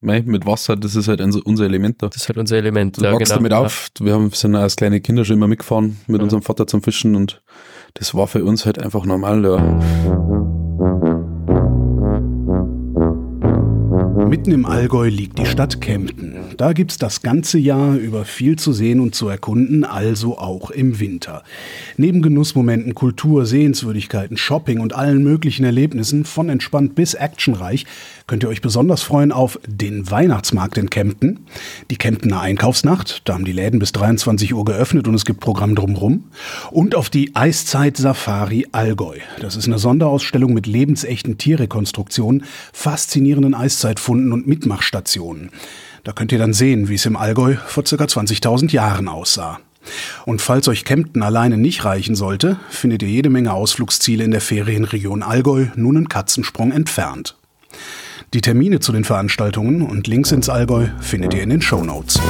mei, mit Wasser, das ist halt unser Element da. Das ist halt unser Element. Du ja, wachst genau. damit auf. Wir haben, sind als kleine Kinder schon immer mitgefahren mit ja. unserem Vater zum Fischen und das war für uns halt einfach normal. Ja. Mitten im Allgäu liegt die Stadt Kempten. Da gibt's das ganze Jahr über viel zu sehen und zu erkunden, also auch im Winter. Neben Genussmomenten, Kultur, Sehenswürdigkeiten, Shopping und allen möglichen Erlebnissen, von entspannt bis actionreich, könnt ihr euch besonders freuen auf den Weihnachtsmarkt in Kempten, die Kemptener Einkaufsnacht, da haben die Läden bis 23 Uhr geöffnet und es gibt Programm drumrum, und auf die Eiszeit Safari Allgäu. Das ist eine Sonderausstellung mit lebensechten Tierrekonstruktionen, faszinierenden Eiszeitfunden und Mitmachstationen. Da könnt ihr dann sehen, wie es im Allgäu vor ca. 20.000 Jahren aussah. Und falls euch Kempten alleine nicht reichen sollte, findet ihr jede Menge Ausflugsziele in der Ferienregion Allgäu, nun einen Katzensprung entfernt. Die Termine zu den Veranstaltungen und Links ins Allgäu findet ihr in den Show Notes.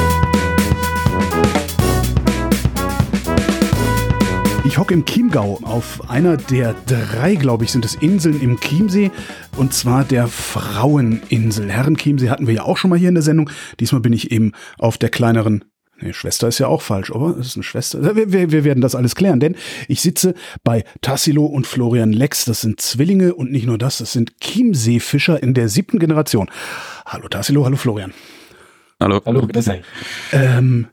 Ich hocke im Chiemgau auf einer der drei, glaube ich, sind es Inseln im Chiemsee und zwar der Fraueninsel. Herrenchiemsee hatten wir ja auch schon mal hier in der Sendung. Diesmal bin ich eben auf der kleineren Nee, Schwester ist ja auch falsch, aber es ist eine Schwester. Wir, wir, wir werden das alles klären, denn ich sitze bei Tassilo und Florian Lex. Das sind Zwillinge und nicht nur das, das sind Chiemseefischer in der siebten Generation. Hallo Tassilo, hallo Florian. Hallo. Hallo, sei. Ähm,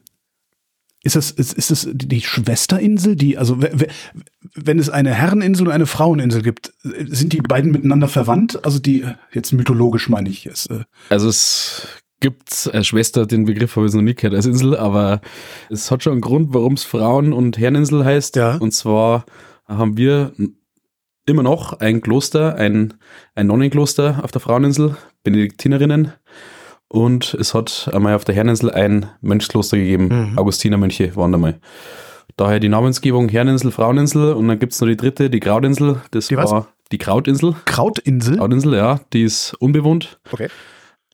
ist das, ist, ist das die Schwesterinsel, die, also wenn es eine Herreninsel und eine Fraueninsel gibt, sind die beiden miteinander verwandt? Also die, jetzt mythologisch meine ich es. Äh also es gibt äh, Schwester, den Begriff habe ich noch nie gehört als Insel, aber es hat schon einen Grund, warum es Frauen- und Herreninsel heißt. Ja. Und zwar haben wir immer noch ein Kloster, ein, ein Nonnenkloster auf der Fraueninsel, Benediktinerinnen. Und es hat einmal auf der Herreninsel ein Mönchskloster gegeben. Mhm. Augustinermönche waren da mal. Daher die Namensgebung Herreninsel, Fraueninsel und dann gibt es noch die dritte, die Krautinsel. Das die war was? die Krautinsel. Krautinsel? Krautinsel, ja. Die ist unbewohnt. Okay.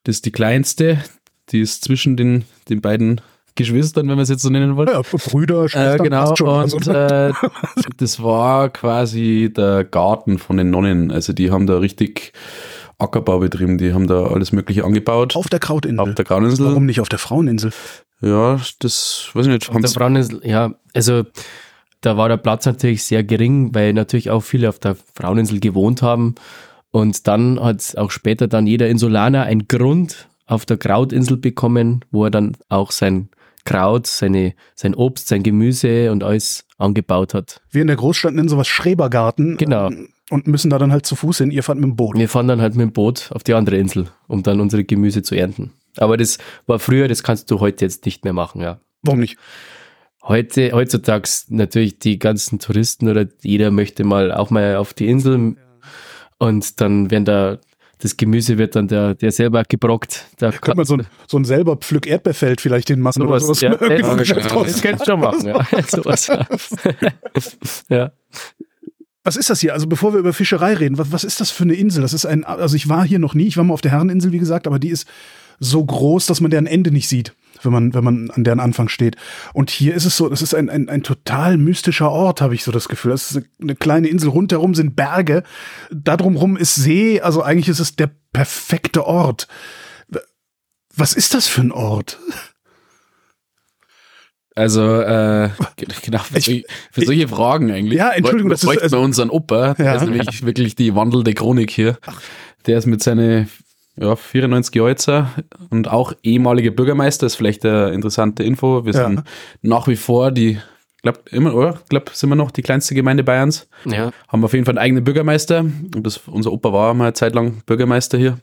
Das ist die kleinste, die ist zwischen den, den beiden Geschwistern, wenn man es jetzt so nennen wollen. Ja, Brüder, Schwestern. Äh, genau, schon, und äh, das war quasi der Garten von den Nonnen. Also die haben da richtig Ackerbau betrieben, die haben da alles mögliche angebaut. Auf der Krautinsel? Auf der Krautinsel. Warum nicht auf der Fraueninsel? Ja, das weiß ich nicht. Auf der Fraueninsel, ja, also da war der Platz natürlich sehr gering, weil natürlich auch viele auf der Fraueninsel gewohnt haben. Und dann hat auch später dann jeder Insulaner einen Grund auf der Krautinsel bekommen, wo er dann auch sein Kraut, seine, sein Obst, sein Gemüse und alles angebaut hat. Wir in der Großstadt nennen sowas Schrebergarten. Genau. Und müssen da dann halt zu Fuß hin. Ihr fahrt mit dem Boot. Wir fahren dann halt mit dem Boot auf die andere Insel, um dann unsere Gemüse zu ernten. Aber das war früher, das kannst du heute jetzt nicht mehr machen, ja. Warum nicht? Heute, heutzutage natürlich die ganzen Touristen oder jeder möchte mal auch mal auf die Insel und dann werden da das Gemüse wird dann der, der selber gebrockt. Da könnte man so ein, so ein selber Pflück Erdbeerfeld vielleicht hinmachen so oder sowas. Ja, ja, ja, das kannst du schon machen, ja. sowas. ja. Was ist das hier? Also bevor wir über Fischerei reden, was, was ist das für eine Insel? Das ist ein, also ich war hier noch nie, ich war mal auf der Herreninsel, wie gesagt, aber die ist so groß, dass man deren Ende nicht sieht wenn man, wenn man an deren Anfang steht. Und hier ist es so, das ist ein, ein, ein total mystischer Ort, habe ich so das Gefühl. Das ist eine kleine Insel, rundherum sind Berge, da drumherum ist See, also eigentlich ist es der perfekte Ort. Was ist das für ein Ort? Also, äh, genau, für, ich, für solche Fragen eigentlich. Ja, Entschuldigung, das ist also, bei unseren Opa, ja. der ist nämlich wirklich die wandelnde Chronik hier. Der ist mit seinen ja, 94 Jahre jetzt und auch ehemaliger Bürgermeister, ist vielleicht eine interessante Info. Wir sind nach wie vor die, glaub immer, oder? Glaub, sind wir noch die kleinste Gemeinde Bayerns. Ja. Haben auf jeden Fall einen eigenen Bürgermeister und das, unser Opa war mal eine Zeit lang Bürgermeister hier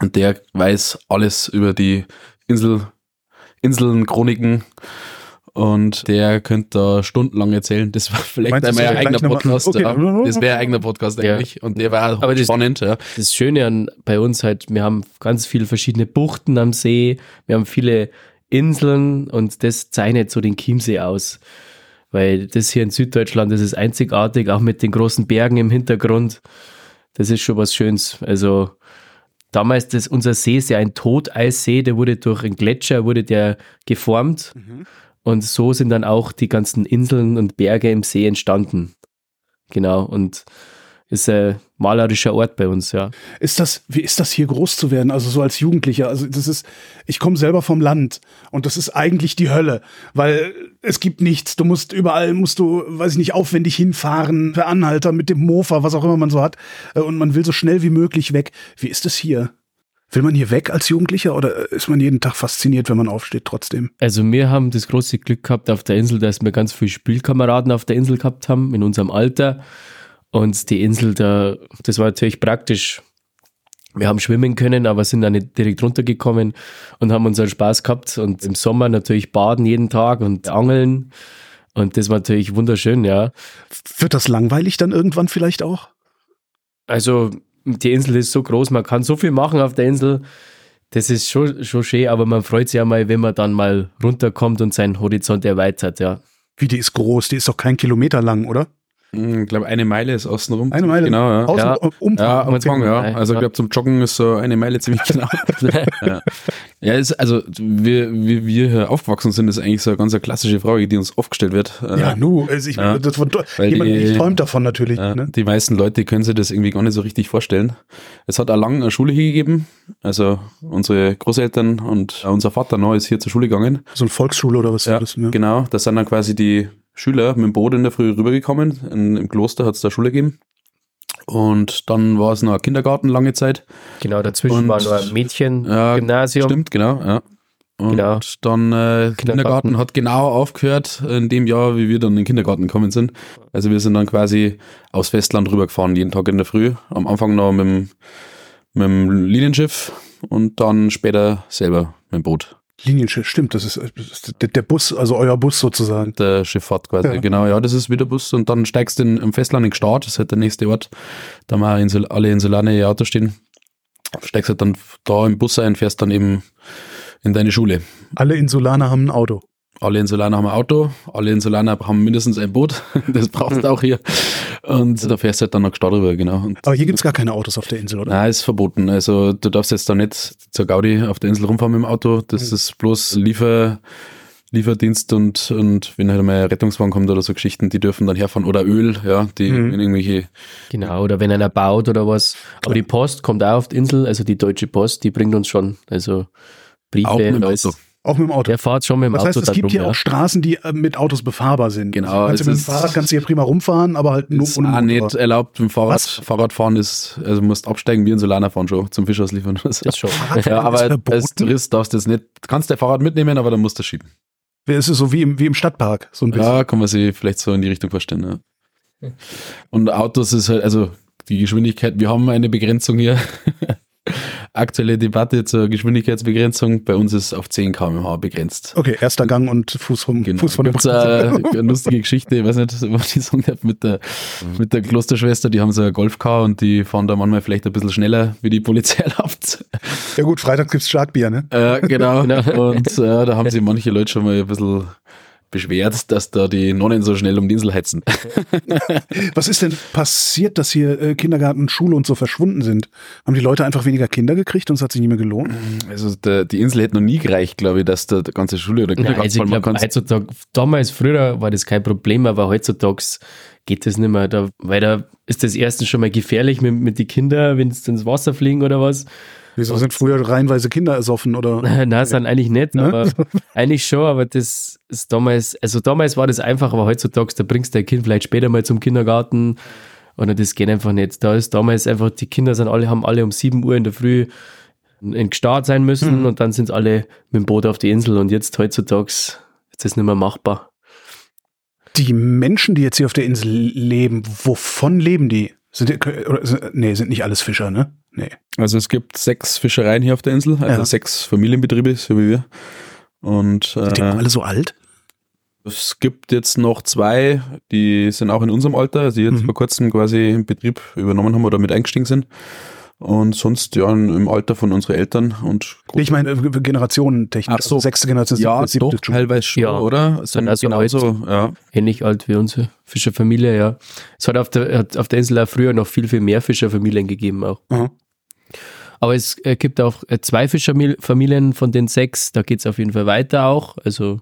und der weiß alles über die Insel, Inseln, Chroniken und der könnte da stundenlang erzählen. Das war vielleicht einmal ein eigener Podcast. Okay. Ja. Das wäre ein eigener Podcast eigentlich. Ja. Und der war Aber spannend. Das, ja. das Schöne an bei uns halt, wir haben ganz viele verschiedene Buchten am See, wir haben viele Inseln und das zeichnet so den Chiemsee aus. Weil das hier in Süddeutschland, das ist einzigartig, auch mit den großen Bergen im Hintergrund. Das ist schon was Schönes. Also damals, das, unser See ist ja ein Toteissee, der wurde durch einen Gletscher, wurde der geformt. Mhm. Und so sind dann auch die ganzen Inseln und Berge im See entstanden. Genau. Und ist ein malerischer Ort bei uns, ja. Ist das, wie ist das hier groß zu werden? Also so als Jugendlicher. Also das ist, ich komme selber vom Land und das ist eigentlich die Hölle, weil es gibt nichts. Du musst überall, musst du, weiß ich nicht, aufwendig hinfahren, per Anhalter mit dem Mofa, was auch immer man so hat. Äh, und man will so schnell wie möglich weg. Wie ist es hier? Will man hier weg als Jugendlicher oder ist man jeden Tag fasziniert, wenn man aufsteht trotzdem? Also wir haben das große Glück gehabt auf der Insel, dass wir ganz viele Spielkameraden auf der Insel gehabt haben, in unserem Alter. Und die Insel, da, das war natürlich praktisch. Wir haben schwimmen können, aber sind dann nicht direkt runtergekommen und haben unseren Spaß gehabt. Und im Sommer natürlich baden jeden Tag und angeln. Und das war natürlich wunderschön, ja. Wird das langweilig dann irgendwann vielleicht auch? Also, die Insel ist so groß, man kann so viel machen auf der Insel. Das ist schon, schon schön, aber man freut sich ja mal, wenn man dann mal runterkommt und seinen Horizont erweitert, ja. Wie, die ist groß? Die ist doch kein Kilometer lang, oder? Hm, ich glaube, eine Meile ist außenrum. Eine Meile? Genau, ja. Außen, Ja. Umfang. Ja, okay. Anfang, ja. Also ich glaube, zum Joggen ist so eine Meile ziemlich genau. ja, ja ist, also wir, wie wir hier aufgewachsen sind, ist eigentlich so eine ganz klassische Frage, die uns oft gestellt wird. Äh, Ja, nu, also ich, Ja. das von, jemand, die- ich träumt davon natürlich. Ja, Ne? Die meisten Leute können sich das irgendwie gar nicht so richtig vorstellen. Es hat auch lange eine Schule hier gegeben. Also unsere Großeltern und auch unser Vater noch ist hier zur Schule gegangen. So eine Volksschule oder was Ja, das? Ne? genau. Da sind dann quasi die Schüler mit dem Boot in der Früh rübergekommen. In, Im Kloster hat es da Schule gegeben. Und dann war es noch ein Kindergarten lange Zeit. Genau, dazwischen Und- war nur ein Mädchen, Ja, Gymnasium. Stimmt, genau, ja. Und Genau. dann äh, Kindergarten. hat genau aufgehört in dem Jahr, wie wir dann in den Kindergarten gekommen sind. Also wir sind dann quasi aus Festland rübergefahren, jeden Tag in der Früh. Am Anfang noch mit dem, mit dem Linienschiff und dann später selber mit dem Boot. Linienschiff, stimmt, das ist, das ist der, Bus, also euer Bus sozusagen. Der Schifffahrt quasi, Ja. genau, ja, das ist wieder Bus. Und dann steigst du in, im Festland in Gstaad, das ist halt der nächste Ort. Da haben Insel, alle Insulane ihr Auto stehen. Steigst halt dann da im Bus ein, fährst dann eben in deine Schule. Alle Insulaner haben ein Auto. Alle Insulaner haben ein Auto, alle Insulaner haben mindestens ein Boot. Das brauchst du auch hier. Und da fährst du halt dann nach Gstaad rüber, genau. Und Aber hier gibt's gar keine Autos auf der Insel, oder? Nein, ist verboten. Also du darfst jetzt da nicht zur Gaudi auf der Insel rumfahren mit dem Auto. Das ist bloß Liefer, Lieferdienst und, und wenn halt mal ein Rettungswagen kommt oder so Geschichten, die dürfen dann herfahren. Oder Öl, ja, die Mhm. in irgendwelche Genau, oder wenn einer baut oder was. Aber die Post kommt auch auf die Insel, also die Deutsche Post, die bringt uns schon, also Briefe Auch mit dem und alles. Auto. Auch mit dem Auto. Der fährt schon mit dem Das Auto heißt, es gibt hier ja. auch Straßen, die äh, mit Autos befahrbar sind. Genau, Also, kannst du mit dem ist- Fahrrad kannst du hier prima rumfahren, aber halt nur ist ohne auch nicht erlaubt, mit dem Fahrrad, Was? Fahrradfahren ist, also du musst absteigen, wir Insulaner fahren schon, zum Fisch ausliefern. Das schon. ja, aber ist als Tourist darfst du das nicht, du kannst dein Fahrrad mitnehmen, aber dann musst du schieben. Es ist so wie im, wie im Stadtpark, so ein bisschen. Ja, kann man sich vielleicht so in die Richtung vorstellen. Ja. Und Autos ist halt, also die Geschwindigkeit, wir haben eine Begrenzung hier. Aktuelle Debatte zur Geschwindigkeitsbegrenzung. Bei uns ist auf 10 km/h begrenzt. Okay, erster Gang und Fuß, vom, Genau. Fuß von der Gibt's, äh, eine lustige Geschichte, ich weiß nicht, was ich sagen darf, mit der, mit der Klosterschwester, die haben so ein Golfcar und die fahren da manchmal vielleicht ein bisschen schneller, wie die Polizei erlaubt. Ja gut, Freitag gibt's Starkbier, ne? Äh, genau. Genau. Und äh, da haben sich manche Leute schon mal ein bisschen beschwert, dass da die Nonnen so schnell um die Insel heizen. Was ist denn passiert, dass hier äh, Kindergarten, Schule und so verschwunden sind? Haben die Leute einfach weniger Kinder gekriegt und es hat sich nicht mehr gelohnt? Also der, die Insel hätte noch nie gereicht, glaube ich, dass der, der ganze Schule oder Nein, Kindergarten also ich kannst. heutzutage, damals, früher war das kein Problem, aber heutzutage geht das nicht mehr. Da, weil da ist das erstens schon mal gefährlich mit, mit den Kindern, wenn sie ins Wasser fliegen oder was. Wieso sind früher reihenweise Kinder ersoffen oder? Nein, sind eigentlich nicht, Ne? aber eigentlich schon, aber das ist damals, also damals war das einfach, aber heutzutage, da bringst du dein Kind vielleicht später mal zum Kindergarten oder das geht einfach nicht. Da ist damals einfach, die Kinder sind alle, haben alle um 7 Uhr in der Früh in Start sein müssen Mhm. und dann sind alle mit dem Boot auf die Insel und jetzt heutzutage ist das nicht mehr machbar. Die Menschen, die jetzt hier auf der Insel leben, wovon leben die? Sind die, oder, nee, sind nicht alles Fischer, ne? Nee. Also es gibt sechs Fischereien hier auf der Insel, also Ja. sechs Familienbetriebe, so wie wir. Und Sind die äh, auch alle so alt? es gibt jetzt noch zwei, die sind auch in unserem Alter, also die jetzt Mhm. vor kurzem quasi im Betrieb übernommen haben oder mit eingestiegen sind. Und sonst ja im Alter von unseren Eltern und Nee, ich meine, äh, generationentechnisch. Ach so. Also sechste Generation, ja, siebte, doch, teilweise schon, Ja. oder? Sind also genauso, ja. Ähnlich alt wie unsere Fischerfamilie, ja. Es hat auf der, hat auf der Insel auch früher noch viel, viel mehr Fischerfamilien gegeben auch. Aha. Aber es äh, gibt auch äh, zwei Fischerfamilien von den sechs, da geht es auf jeden Fall weiter auch. Also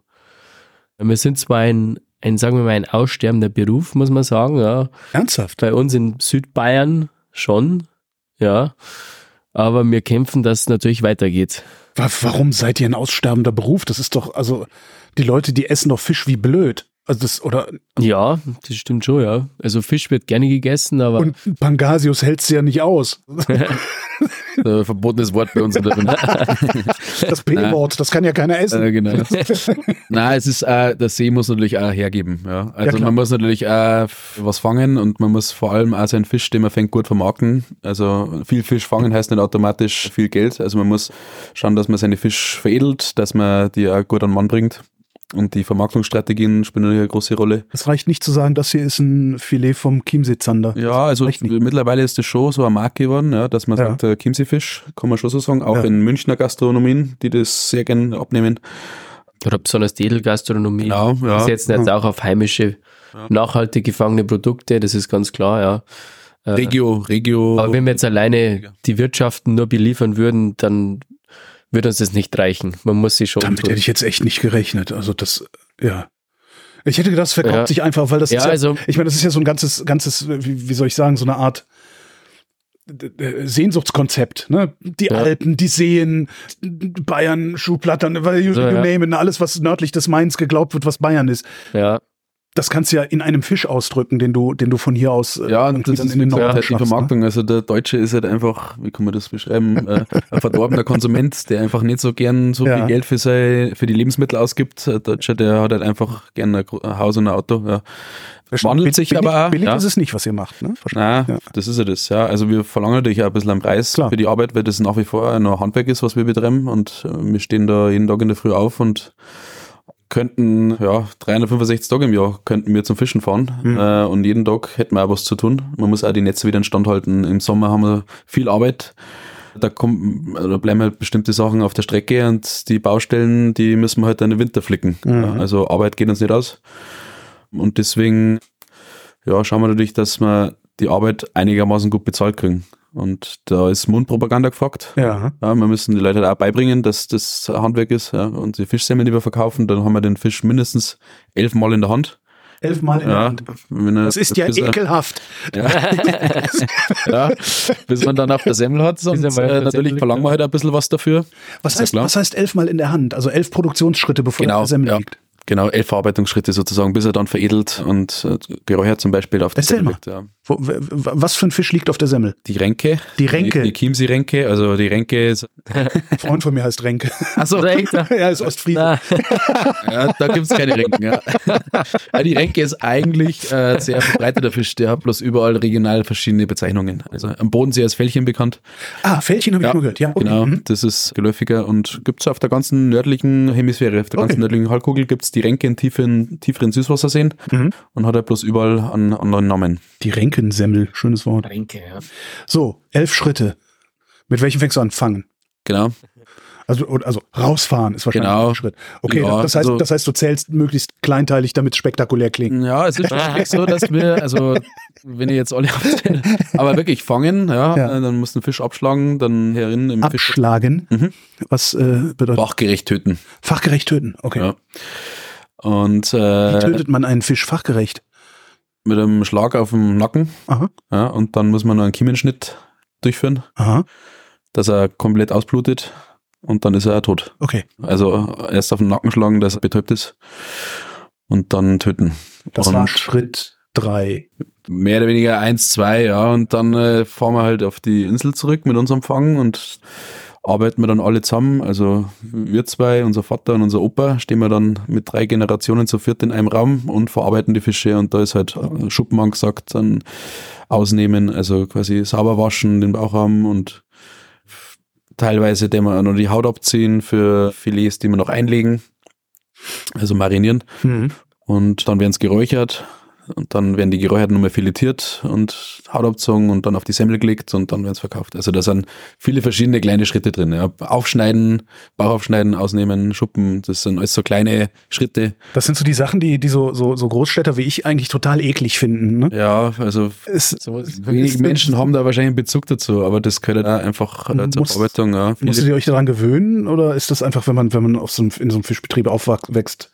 wir sind zwar in, ein, sagen wir mal, ein aussterbender Beruf, muss man sagen. Ja. Ernsthaft? Bei uns in Südbayern schon, ja. Aber wir kämpfen, dass es natürlich weitergeht. Warum seid ihr ein aussterbender Beruf? Das ist doch, also die Leute, die essen doch Fisch wie blöd. Also das, oder? Ja, das stimmt schon, ja. Also Fisch wird gerne gegessen, aber. Und Pangasius hält's ja nicht aus. verbotenes Wort bei uns das P-Wort, das kann ja keiner essen. Äh, genau. Nein, es ist, äh, der See muss natürlich auch hergeben. Ja. Also ja, man muss natürlich auch was fangen und man muss vor allem auch seinen Fisch, den man fängt, gut vermarkten. Also viel Fisch fangen heißt nicht automatisch viel Geld. Also man muss schauen, dass man seine Fisch veredelt, dass man die auch gut an den Mann bringt. Und die Vermarktungsstrategien spielen eine große Rolle. Es reicht nicht zu sagen, das hier ist ein Filet vom Chiemsee-Zander. Ja, also mittlerweile ist das schon so eine Marke geworden, ja, dass man ja. sagt, äh, Chiemsee-Fisch, kann man schon so sagen. Auch ja. in Münchner Gastronomien, die das sehr gerne abnehmen. Oder besonders die Edelgastronomie. Genau, ja. Die setzen jetzt auch auf heimische, nachhaltig gefangene Produkte, das ist ganz klar, ja. Äh, Regio, Regio. Aber wenn wir jetzt alleine die Wirtschaften nur beliefern würden, dann wird uns das nicht reichen. Man muss sie schon. Damit tun. hätte ich jetzt echt nicht gerechnet. Also das, ja. Ich hätte gedacht, es verkauft ja. sich einfach, weil das ja, ist ja, also, ich meine, das ist ja so ein ganzes, ganzes, wie, wie soll ich sagen, so eine Art Sehnsuchtskonzept, ne? Die ja. Alpen, die Seen, Bayern, Schuhplattern, you, so, you name it, alles, was nördlich des Mainz geglaubt wird, was Bayern ist. Ja das kannst du ja in einem Fisch ausdrücken, den du, den du von hier aus äh, ja, und das ist in den Norden halt die Vermarktung. Ne? Also der Deutsche ist halt einfach, wie kann man das beschreiben, äh, ein verdorbener Konsument, der einfach nicht so gern so ja. viel Geld für sei, für die Lebensmittel ausgibt. Der Deutsche, der hat halt einfach gern ein Haus und ein Auto. Ja. Wandelt sich billig, aber auch. Billig ja. ist es nicht, was ihr macht, ne? Nein, ja. das ist ja das, ja. Also wir verlangen natürlich auch ein bisschen am Preis Klar. für die Arbeit, weil das nach wie vor noch Handwerk ist, was wir betreiben und äh, wir stehen da jeden Tag in der Früh auf und könnten, ja, 365 Tage im Jahr könnten wir zum Fischen fahren mhm. äh, und jeden Tag hätten wir auch was zu tun. Man muss auch die Netze wieder instand halten. Im Sommer haben wir viel Arbeit. Da, kommt, da bleiben halt bestimmte Sachen auf der Strecke und die Baustellen, die müssen wir halt dann im Winter flicken. Mhm. Ja, also Arbeit geht uns nicht aus. Und deswegen, ja, schauen wir natürlich, dass wir die Arbeit einigermaßen gut bezahlt kriegen. Und da ist Mundpropaganda gefragt. Ja. ja. Wir müssen die Leute auch beibringen, dass das Handwerk ist. Ja. Und die Fischsemmeln, die wir verkaufen, dann haben wir den Fisch mindestens elfmal in der Hand. Elfmal in ja, der Hand. das ist ja ekelhaft. Ja. ja. bis man dann auf der Semmel hat. Sonst, äh, natürlich verlangen wir halt ein bisschen was dafür. Was heißt, was heißt elfmal in der Hand? Also elf Produktionsschritte, bevor genau, der Semmel ja. liegt. Genau, elf Verarbeitungsschritte sozusagen, bis er dann veredelt und äh, geräuchert zum Beispiel auf der Semmel liegt. Ja. Wo, was für ein Fisch liegt auf der Semmel? Die Renke. Die Renke. Die, die Chiemsee-Renke, also die Renke ist... Ein Freund von mir heißt Renke. Achso, Renke. ja, ist Ostfrieden. ja, da gibt's keine Renken, ja. die Renke ist eigentlich äh, sehr verbreiteter Fisch, der hat bloß überall regional verschiedene Bezeichnungen. Also am Bodensee als Fällchen bekannt. Ah, Fällchen habe ich ja, nur gehört, ja. Okay. Genau, mhm. das ist geläufiger und gibt's auf der ganzen nördlichen Hemisphäre, auf der ganzen okay. nördlichen Halbkugel gibt's die Renke in tiefen, tieferen Süßwasserseen mhm. und hat er bloß überall einen anderen Namen. Die Renkensemmel, schönes Wort. Renke, ja. So, elf Schritte. Mit welchem fängst du an? Fangen. Genau. Also, also rausfahren ist wahrscheinlich genau. ein Schritt. Okay, ja, das, heißt, also, das heißt, du zählst möglichst kleinteilig, damit es spektakulär klingt. Ja, es ist wirklich so, dass wir, also wenn ihr jetzt alle aufzählt, aber wirklich fangen, ja, ja, dann musst du einen Fisch abschlagen, dann herin im Abschlagen? Fisch. Mhm. Was äh, bedeutet? Fachgerecht töten. Fachgerecht töten, okay. Ja. Und, äh, Wie tötet man einen Fisch fachgerecht? Mit einem Schlag auf dem Nacken. Aha. Ja, und dann muss man noch einen Kiemenschnitt durchführen. Aha. Dass er komplett ausblutet und dann ist er tot. Okay. Also erst auf den Nacken schlagen, dass er betäubt ist und dann töten. Das und war Schritt drei. Mehr oder weniger eins, zwei, ja. Und dann äh, fahren wir halt auf die Insel zurück mit unserem Fang und arbeiten wir dann alle zusammen. Also wir zwei, unser Vater und unser Opa, stehen wir dann mit drei Generationen zu viert in einem Raum und verarbeiten die Fische. Und da ist halt Schuppen angesagt, dann ausnehmen, also quasi sauber waschen, den Bauchraum und teilweise den wir noch die Haut abziehen für Filets, die wir noch einlegen, also marinieren. Mhm. Und dann werden es geräuchert und dann werden die Geräucherten nochmal filetiert und Haut abgezogen und dann auf die Semmel gelegt und dann werden es verkauft. Also da sind viele verschiedene kleine Schritte drin. Ja. Aufschneiden, Bauch aufschneiden, ausnehmen, schuppen, das sind alles so kleine Schritte. Das sind so die Sachen, die, die so, so, so Großstädter wie ich eigentlich total eklig finden. Ne? Ja, also es, so, wenige Menschen haben da wahrscheinlich einen Bezug dazu, aber das gehört ja einfach äh, zur Verarbeitung. Ja. Musstet ihr euch daran gewöhnen oder ist das einfach, wenn man, wenn man auf so einem, in so einem Fischbetrieb aufwächst?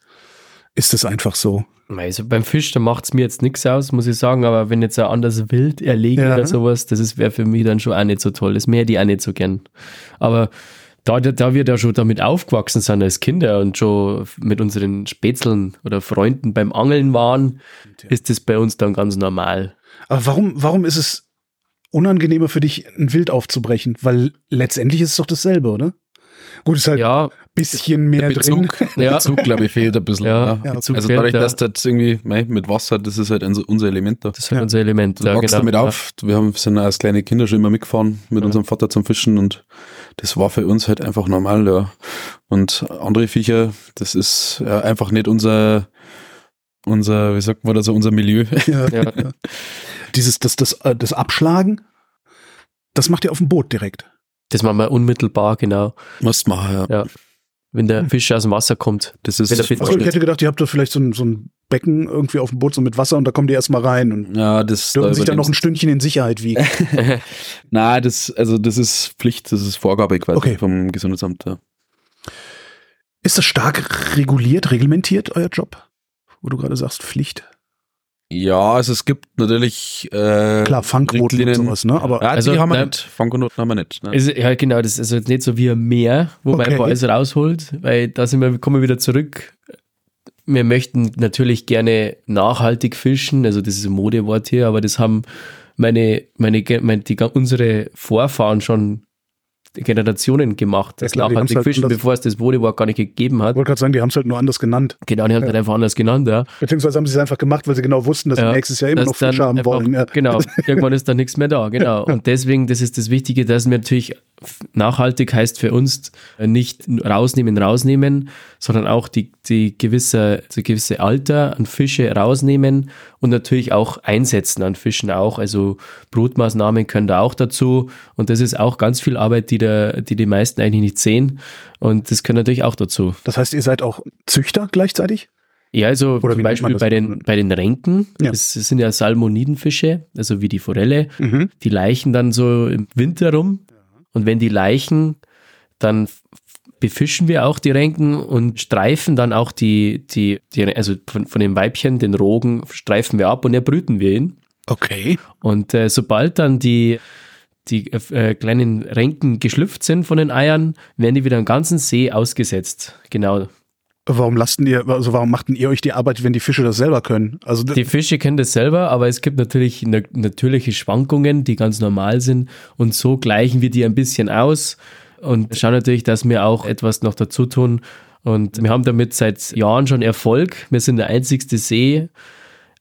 Ist es einfach so? Also beim Fisch, da macht es mir jetzt nichts aus, muss ich sagen, aber wenn jetzt ein anderes Wild erlegen ja. oder sowas, das wäre für mich dann schon auch nicht so toll. Das mehr die auch nicht so gern. Aber da, da wir da schon damit aufgewachsen sind als Kinder und schon mit unseren Spätzeln oder Freunden beim Angeln waren, ist das bei uns dann ganz normal. Aber warum, warum ist es unangenehmer für dich, ein Wild aufzubrechen? Weil letztendlich ist es doch dasselbe, oder? Gut, ist halt ja, bisschen mehr der Bezug, drin. Der Bezug, glaube ich, fehlt ein bisschen. Ja, ja. also dadurch, dass das irgendwie mit Wasser, das ist halt unser Element da. Das ist halt unser Element. Du ja, wachst genau. damit auf. Wir haben, sind als kleine Kinder schon immer mitgefahren mit unserem Vater zum Fischen und das war für uns halt einfach normal, ja. Und andere Viecher, das ist ja einfach nicht unser, unser, wie sagt man das, unser Milieu. Ja, ja. Dieses, das, das, äh, das Abschlagen, das macht ihr auf dem Boot direkt. Das machen wir unmittelbar, genau. Musst machen, ja. ja. Wenn der hm. Fisch aus dem Wasser kommt. Das ist also ich hätte gedacht, ihr habt da vielleicht so ein, so ein Becken irgendwie auf dem Boot so mit Wasser und da kommen die erstmal rein und ja, das dürfen da sich dann noch ein Stündchen in Sicherheit wiegen. Na, das, also das ist Pflicht, das ist Vorgabe quasi okay. vom Gesundheitsamt. Ja. Ist das stark reguliert, reglementiert, euer Job? Wo du gerade sagst, Pflicht? Ja, also es gibt natürlich äh, klar Fangquoten und sowas, ne? Aber ja, also die haben wir nicht. Fangquoten haben wir nicht. Ne? Ist, ja, genau, das ist jetzt nicht so wie ein Meer, wo okay. man einfach alles rausholt, weil da sind wir, kommen wir wieder zurück. Wir möchten natürlich gerne nachhaltig fischen, also das ist ein Modewort hier, aber das haben meine, meine, meine die, unsere Vorfahren schon Generationen gemacht, das ja, nachhaltig halt fischen, bevor es das Bodywork gar nicht gegeben hat. Ich wollte gerade sagen, die haben es halt nur anders genannt. Genau, die haben es ja. halt einfach anders genannt, ja. Beziehungsweise haben sie es einfach gemacht, weil sie genau wussten, dass ja. sie nächstes Jahr immer noch Fische haben wollen. Genau, irgendwann ist da nichts mehr da, genau. Und deswegen, das ist das Wichtige, dass wir natürlich nachhaltig heißt für uns nicht rausnehmen, rausnehmen, sondern auch die, die gewisse, die gewisse Alter an Fische rausnehmen und natürlich auch einsetzen an Fischen auch. Also Brutmaßnahmen können da auch dazu. Und das ist auch ganz viel Arbeit, die, der, die die meisten eigentlich nicht sehen. Und das gehört natürlich auch dazu. Das heißt, ihr seid auch Züchter gleichzeitig? Ja, also Oder zum Beispiel bei den, bei den Renken, ja. das, sind ja Salmonidenfische, also wie die Forelle, mhm. die leichen dann so im Winter rum. Und wenn die leichen, dann befischen wir auch die Renken und streifen dann auch die, die, die also von, von dem Weibchen, den Rogen, streifen wir ab und erbrüten wir ihn. Okay. Und äh, sobald dann die, die äh, kleinen Renken geschlüpft sind von den Eiern, werden die wieder im ganzen See ausgesetzt. Genau. Warum lasten ihr, also warum machten ihr euch die Arbeit, wenn die Fische das selber können? Also die Fische können das selber, aber es gibt natürlich natürliche Schwankungen, die ganz normal sind und so gleichen wir die ein bisschen aus und schauen natürlich, dass wir auch etwas noch dazu tun. Und wir haben damit seit Jahren schon Erfolg. Wir sind der einzigste See,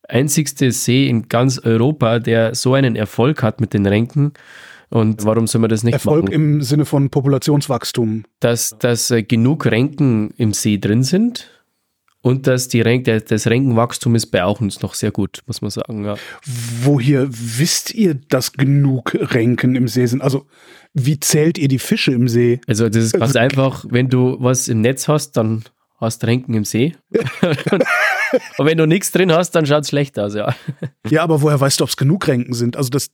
einzigste See in ganz Europa, der so einen Erfolg hat mit den Renken. Und warum soll man das nicht Erfolg machen? im Sinne von Populationswachstum. Dass, dass äh, genug Renken im See drin sind und dass die Renk, das Renkenwachstum ist bei auch uns noch sehr gut, muss man sagen. Ja. Woher wisst ihr, dass genug Renken im See sind? Also wie zählt ihr die Fische im See? Also das ist ganz also, einfach, wenn du was im Netz hast, dann hast Renken im See. und wenn du nichts drin hast, dann schaut es schlecht aus, ja. Ja, aber woher weißt du, ob es genug Renken sind? Also das,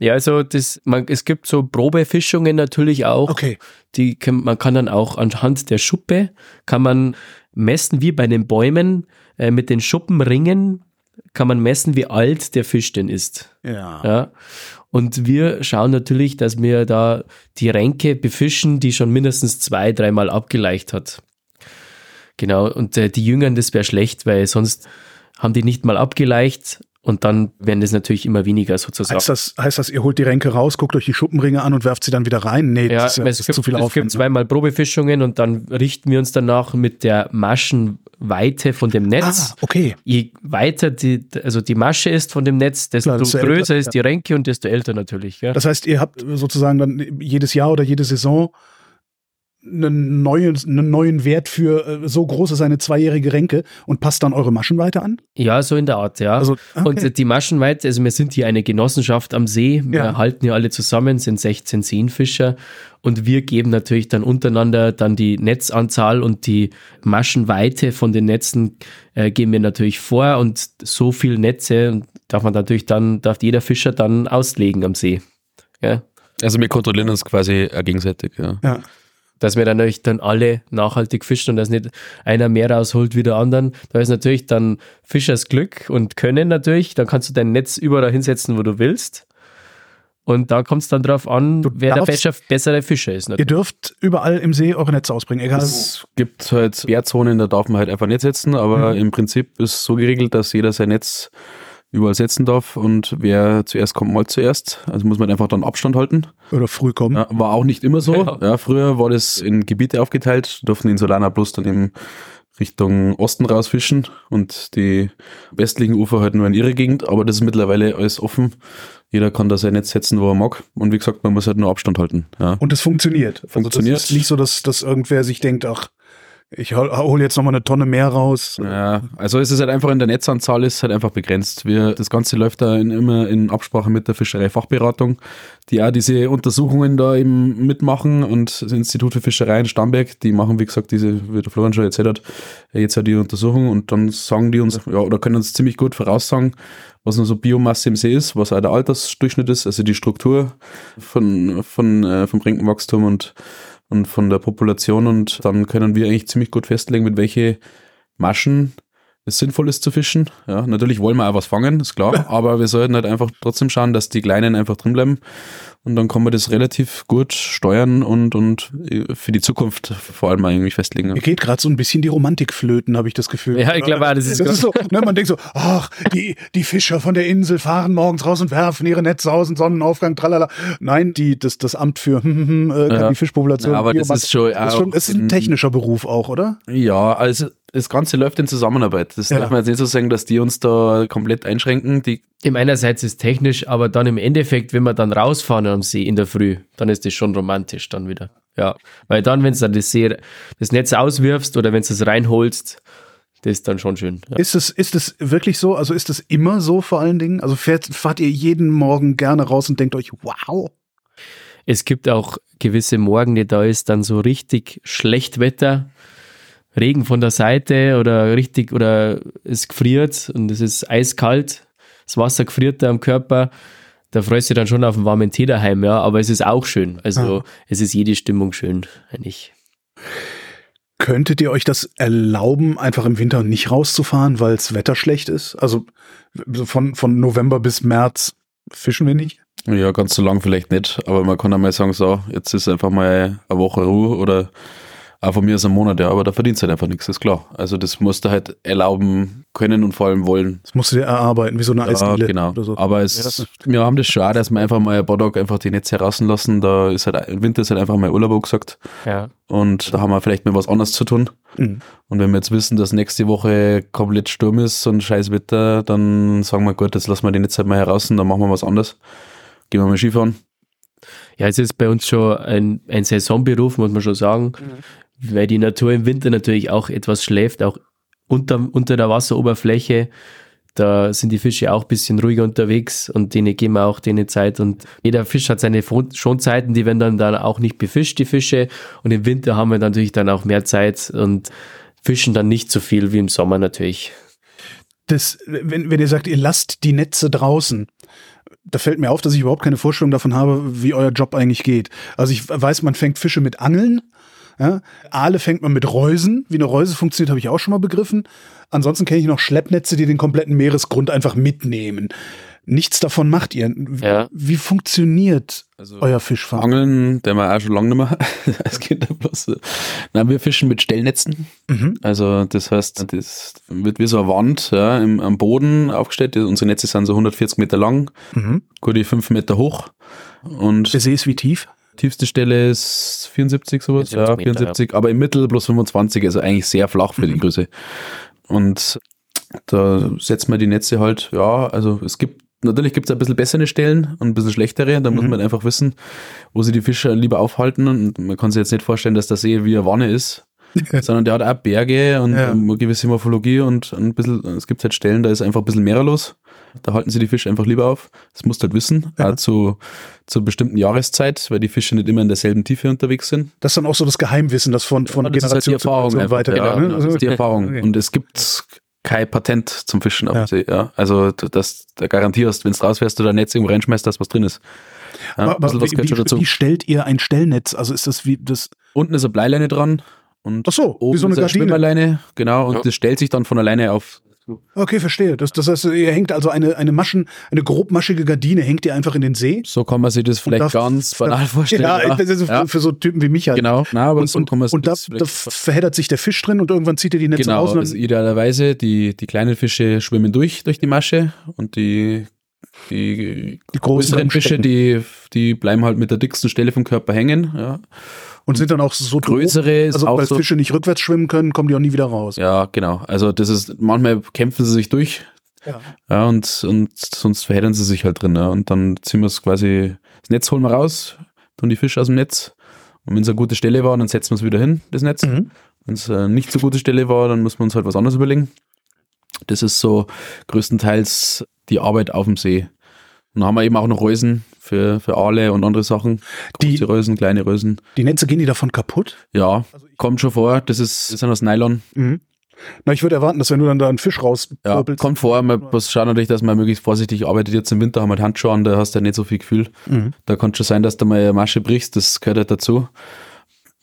ja, also das, man, es gibt so Probefischungen natürlich auch. Okay. Die kann, man kann dann auch anhand der Schuppe kann man messen wie bei den Bäumen äh, mit den Schuppenringen kann man messen, wie alt der Fisch denn ist. Ja. ja. Und wir schauen natürlich, dass wir da die Ränke befischen, die schon mindestens zwei, dreimal abgeleicht hat. Genau. Und äh, die Jüngern, das wäre schlecht, weil sonst haben die nicht mal abgeleicht und dann werden es natürlich immer weniger sozusagen. Heißt das, heißt das, ihr holt die Ränke raus, guckt euch die Schuppenringe an und werft sie dann wieder rein? Nee, ja, das ist, es, gibt, zu viel Aufwand. Es gibt ne? zweimal Probefischungen und dann richten wir uns danach mit der Maschenweite von dem Netz. Ah, okay. Je weiter die, also die Masche ist von dem Netz, desto Klar, größer älter, ist die Ränke und desto älter natürlich. Ja. Das heißt, ihr habt sozusagen dann jedes Jahr oder jede Saison einen neuen, einen neuen Wert für äh, so groß ist eine zweijährige Ränke und passt dann eure Maschenweite an? Ja, so in der Art, ja. Also, okay. Und die Maschenweite, also wir sind hier eine Genossenschaft am See, wir ja. halten hier alle zusammen, sind 16 Seenfischer und wir geben natürlich dann untereinander dann die Netzanzahl und die Maschenweite von den Netzen äh, geben wir natürlich vor und so viel Netze darf man natürlich dann, darf jeder Fischer dann auslegen am See. Ja. Also wir kontrollieren uns quasi gegenseitig, ja. Ja. Dass wir dann natürlich dann alle nachhaltig fischen und dass nicht einer mehr rausholt wie der anderen. Da ist natürlich dann Fischers Glück und Können natürlich. Dann kannst du dein Netz überall hinsetzen, wo du willst. Und da kommt es dann drauf an, du wer der besser, bessere Fischer ist. Natürlich. Ihr dürft überall im See eure Netze ausbringen, egal. Es gibt halt Bärzonen, da darf man halt einfach nicht setzen, aber mhm. im Prinzip ist es so geregelt, dass jeder sein Netz überall setzen darf und wer zuerst kommt, mal zuerst. Also muss man einfach dann Abstand halten. Oder früh kommen. Ja, war auch nicht immer so. Ja. ja. früher war das in Gebiete aufgeteilt, durften in Solana Plus dann eben Richtung Osten rausfischen und die westlichen Ufer halt nur in ihre Gegend, aber das ist mittlerweile alles offen. Jeder kann da sein Netz setzen, wo er mag. Und wie gesagt, man muss halt nur Abstand halten. Ja. Und es funktioniert. Funktioniert. Also das ist nicht so, dass, dass irgendwer sich denkt, ach, ich hole jetzt nochmal eine Tonne mehr raus. Ja, also es ist halt einfach in der Netzanzahl ist halt einfach begrenzt. Wir, das Ganze läuft da in, immer in Absprache mit der Fischereifachberatung, die auch diese Untersuchungen da eben mitmachen und das Institut für Fischerei in Starnberg, die machen, wie gesagt, diese, wie der Florian schon erzählt hat, jetzt halt die Untersuchung und dann sagen die uns, ja, oder können uns ziemlich gut voraussagen, was noch so Biomasse im See ist, was auch der Altersdurchschnitt ist, also die Struktur von, von, äh, vom Renkenwachstum und und von der Population und dann können wir eigentlich ziemlich gut festlegen, mit welche Maschen es sinnvoll ist zu fischen. Ja, natürlich wollen wir auch was fangen, ist klar, aber wir sollten halt einfach trotzdem schauen, dass die Kleinen einfach drin bleiben und dann kann man das relativ gut steuern und, und für die Zukunft vor allem eigentlich festlegen. Mir geht gerade so ein bisschen die Romantik flöten, habe ich das Gefühl. Ja, ich glaube, das ist, das ist so. Ne, man denkt so, ach, die, die Fischer von der Insel fahren morgens raus und werfen ihre Netze aus und Sonnenaufgang, tralala. Nein, die, das, das Amt für hm, hm, hm, äh, ja. die Fischpopulation. Ja, aber das ist schon, das ist schon, das ist ein technischer Beruf auch, oder? Ja, also das Ganze läuft in Zusammenarbeit. Das ja. darf man jetzt nicht so sagen, dass die uns da komplett einschränken. Die Im einerseits ist technisch, aber dann im Endeffekt, wenn wir dann rausfahren am See in der Früh, dann ist das schon romantisch dann wieder. Ja, weil dann, wenn du dann das, See, das Netz auswirfst oder wenn du es reinholst, das ist dann schon schön. Ja. Ist es ist es wirklich so? Also ist es immer so vor allen Dingen? Also fährt, fahrt ihr jeden Morgen gerne raus und denkt euch, wow. Es gibt auch gewisse Morgen, da ist dann so richtig schlecht Wetter Regen von der Seite oder richtig oder es gefriert und es ist eiskalt, das Wasser gefriert da am Körper, da freust du dann schon auf einen warmen Tee daheim, ja, aber es ist auch schön. Also ah. es ist jede Stimmung schön, eigentlich. Könntet ihr euch das erlauben, einfach im Winter nicht rauszufahren, weil das Wetter schlecht ist? Also von, von November bis März fischen wir nicht? Ja, ganz so lang vielleicht nicht, aber man kann einmal sagen, so, jetzt ist einfach mal eine Woche Ruhe oder aber von mir ist ein Monat, ja, aber da verdienst du halt einfach nichts, ist klar. Also das musst du halt erlauben können und vor allem wollen. Das musst du dir erarbeiten, wie so eine Eisdiele. Ja, genau. So. Aber es, ja, wir haben das schon auch, dass wir einfach mal ein paar Tage einfach die Netze herauslassen. Da ist halt, im Winter ist halt einfach mal Urlaub gesagt. Ja. Und da haben wir vielleicht mal was anderes zu tun. Mhm. Und wenn wir jetzt wissen, dass nächste Woche komplett Sturm ist und scheiß Wetter, dann sagen wir, gut, jetzt lassen wir die Netze halt mal heraus und dann machen wir was anderes. Gehen wir mal Skifahren. Ja, es ist bei uns schon ein, ein Saisonberuf, muss man schon sagen. Mhm weil die Natur im Winter natürlich auch etwas schläft, auch unter, unter der Wasseroberfläche. Da sind die Fische auch ein bisschen ruhiger unterwegs und denen geben wir auch denen Zeit. Und jeder Fisch hat seine Schonzeiten, die werden dann, dann auch nicht befischt, die Fische. Und im Winter haben wir natürlich dann auch mehr Zeit und fischen dann nicht so viel wie im Sommer natürlich. Das, wenn, wenn ihr sagt, ihr lasst die Netze draußen, da fällt mir auf, dass ich überhaupt keine Vorstellung davon habe, wie euer Job eigentlich geht. Also ich weiß, man fängt Fische mit Angeln ja? Aale fängt man mit Reusen. Wie eine Reuse funktioniert, habe ich auch schon mal begriffen. Ansonsten kenne ich noch Schleppnetze, die den kompletten Meeresgrund einfach mitnehmen. Nichts davon macht ihr. Ja. Wie funktioniert also euer Fischfang? Angeln, der war auch schon lange nicht mehr. Es geht bloß. Nein, wir fischen mit Stellnetzen. Mhm. Also das heißt, das wird wie so eine Wand ja, im, am Boden aufgestellt. Unsere Netze sind so 140 Meter lang, mhm. gute 5 Meter hoch. Und der See ist wie tief? Tiefste Stelle ist 74 sowas, ja, 74, ja. aber im Mittel plus 25, also eigentlich sehr flach für die. Größe. Und da setzt man die Netze halt, ja, also es gibt, natürlich gibt es ein bisschen bessere Stellen und ein bisschen schlechtere, da mhm. muss man einfach wissen, wo sie die Fische lieber aufhalten und man kann sich jetzt nicht vorstellen, dass der See wie eine Wanne ist, sondern der hat auch Berge und ja. eine gewisse Morphologie und ein bisschen, es gibt halt Stellen, da ist einfach ein bisschen mehr los. Da halten sie die Fische einfach lieber auf. Das musst du halt wissen. Ja. Auch zu, zur bestimmten Jahreszeit, weil die Fische nicht immer in derselben Tiefe unterwegs sind. Das ist dann auch so das Geheimwissen, das von, von ja, das Generation ist halt die Erfahrung zu, weitergeht. Ja, ne? Das ist die Erfahrung. Okay. Und es gibt kein Patent zum Fischen auf ja. See. Ja. Also das, da garantierst, wenn du rausfährst oder ein Netz irgendwo reinschmeißt, dass was drin ist. Ja, aber, aber wie, wie, wie, stellt ihr ein Stellnetz? Also ist das wie das. Unten ist eine Bleileine dran und Ach so, oben wie so eine ist eine. Schwimmerleine, genau, und ja. das stellt sich dann von alleine auf Okay, verstehe. Das, das heißt, ihr hängt also eine, eine Maschen, eine grobmaschige Gardine, hängt ihr einfach in den See? So kann man sich das vielleicht das, ganz banal vorstellen. Ja, das ist ja. für so Typen wie mich halt. Genau, Na, aber und, so kann man und da, da verheddert sich der Fisch drin und irgendwann zieht er die Netze genau, raus. Genau, also idealerweise, die, die kleinen Fische schwimmen durch, durch die Masche und die, die, die größeren Fische, die, die bleiben halt mit der dicksten Stelle vom Körper hängen. Ja. Und sind dann auch so größere, also auch weil so, Fische nicht rückwärts schwimmen können, kommen die auch nie wieder raus. Ja, genau. Also das ist, manchmal kämpfen sie sich durch. Ja. ja und, und sonst verheddern sie sich halt drin. Ja. Und dann ziehen wir es quasi, das Netz holen wir raus, tun die Fische aus dem Netz. Und wenn es eine gute Stelle war, dann setzen wir es wieder hin, das Netz. Mhm. Wenn es eine nicht so gute Stelle war, dann muss man uns halt was anderes überlegen. Das ist so größtenteils die Arbeit auf dem See. Und dann haben wir eben auch noch Rösen für, für Aale und andere Sachen. Große Die- Rösen, kleine Rösen. Die Netze gehen die davon kaputt? Ja, kommt schon vor. Das ist, das sind aus Nylon. Mhm. Na, ich würde erwarten, dass wenn du dann da einen Fisch Ja, rauspopelst. kommt vor. Man muss schauen natürlich, dass man möglichst vorsichtig arbeitet. Jetzt im Winter haben wir halt Handschuhe an, da hast du ja nicht so viel Gefühl. Mhm. Da kann schon sein, dass du mal eine Masche brichst, das gehört halt dazu.